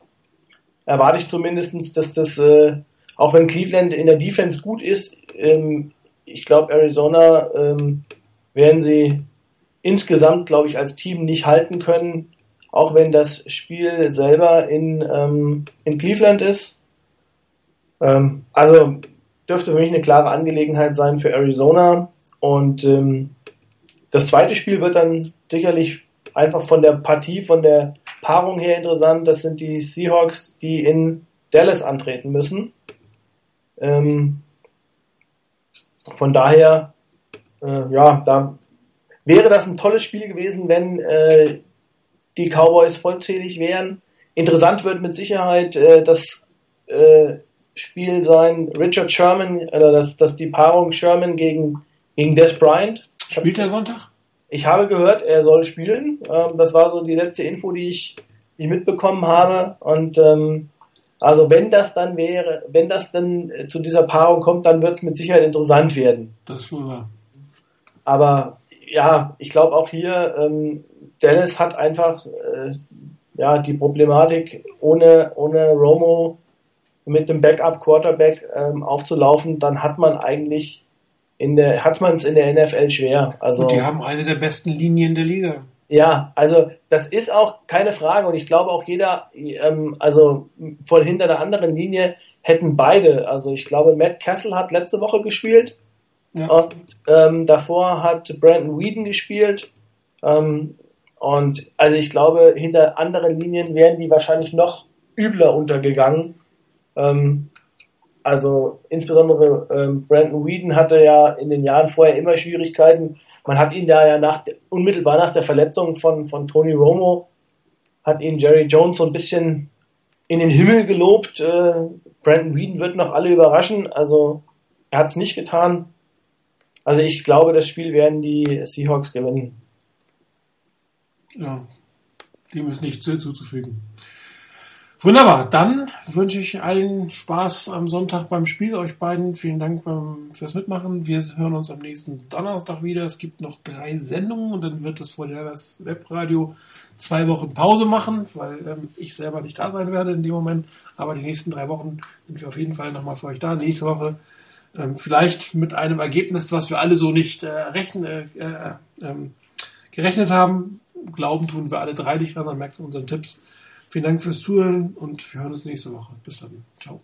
Erwarte ich zumindest, dass das, äh, auch wenn Cleveland in der Defense gut ist, ähm, ich glaube, Arizona ähm, werden sie insgesamt, glaube ich, als Team nicht halten können, auch wenn das Spiel selber in, ähm, in Cleveland ist. Ähm, also dürfte für mich eine klare Angelegenheit sein für Arizona. Und ähm, das zweite Spiel wird dann sicherlich einfach von der Partie, von der Paarung her interessant. Das sind die Seahawks, die in Dallas antreten müssen. Ähm, von daher, äh, ja, da wäre das ein tolles Spiel gewesen, wenn äh, die Cowboys vollzählig wären. Interessant wird mit Sicherheit äh, das äh, Spiel sein, Richard Sherman, oder das, das die Paarung Sherman gegen, gegen Des Bryant. Spielt er Sonntag? Ich habe gehört, er soll spielen. Ähm, das war so die letzte Info, die ich, die ich mitbekommen habe. Und ähm, also wenn das dann wäre, wenn das dann zu dieser Paarung kommt, dann wird es mit Sicherheit interessant werden. Das ist wohl wahr. Aber ja, ich glaube auch hier, ähm, Dennis hat einfach äh, ja die Problematik ohne ohne Romo mit dem Backup Quarterback ähm, aufzulaufen, dann hat man eigentlich in der hat man es in der NFL schwer. Also und die haben eine der besten Linien der Liga. Ja, also das ist auch keine Frage und ich glaube auch jeder, ähm, also von hinter der anderen Linie hätten beide. Also ich glaube, Matt Castle hat letzte Woche gespielt ja. und ähm, davor hat Brandon Whedon gespielt. Ähm, und also ich glaube, hinter anderen Linien wären die wahrscheinlich noch übler untergegangen. Ähm, also insbesondere ähm, Brandon Whedon hatte ja in den Jahren vorher immer Schwierigkeiten. Man hat ihn da ja nach, unmittelbar nach der Verletzung von, von Tony Romo, hat ihn Jerry Jones so ein bisschen in den Himmel gelobt. Äh, Brandon Whedon wird noch alle überraschen. Also er hat es nicht getan. Also ich glaube, das Spiel werden die Seahawks gewinnen. Ja, dem ist nichts zuzufügen. Wunderbar, dann wünsche ich allen Spaß am Sonntag beim Spiel. Euch beiden vielen Dank beim, fürs Mitmachen. Wir hören uns am nächsten Donnerstag wieder. Es gibt noch drei Sendungen und dann wird das vorher das Webradio zwei Wochen Pause machen, weil ähm, ich selber nicht da sein werde in dem Moment. Aber die nächsten drei Wochen sind wir auf jeden Fall nochmal für euch da. Nächste Woche ähm, vielleicht mit einem Ergebnis, was wir alle so nicht äh, rechnen, äh, äh, ähm, gerechnet haben. Glauben tun wir alle drei nicht dran, dann merkst du unseren Tipps. Vielen Dank fürs Zuhören und wir hören uns nächste Woche. Bis dann. Ciao.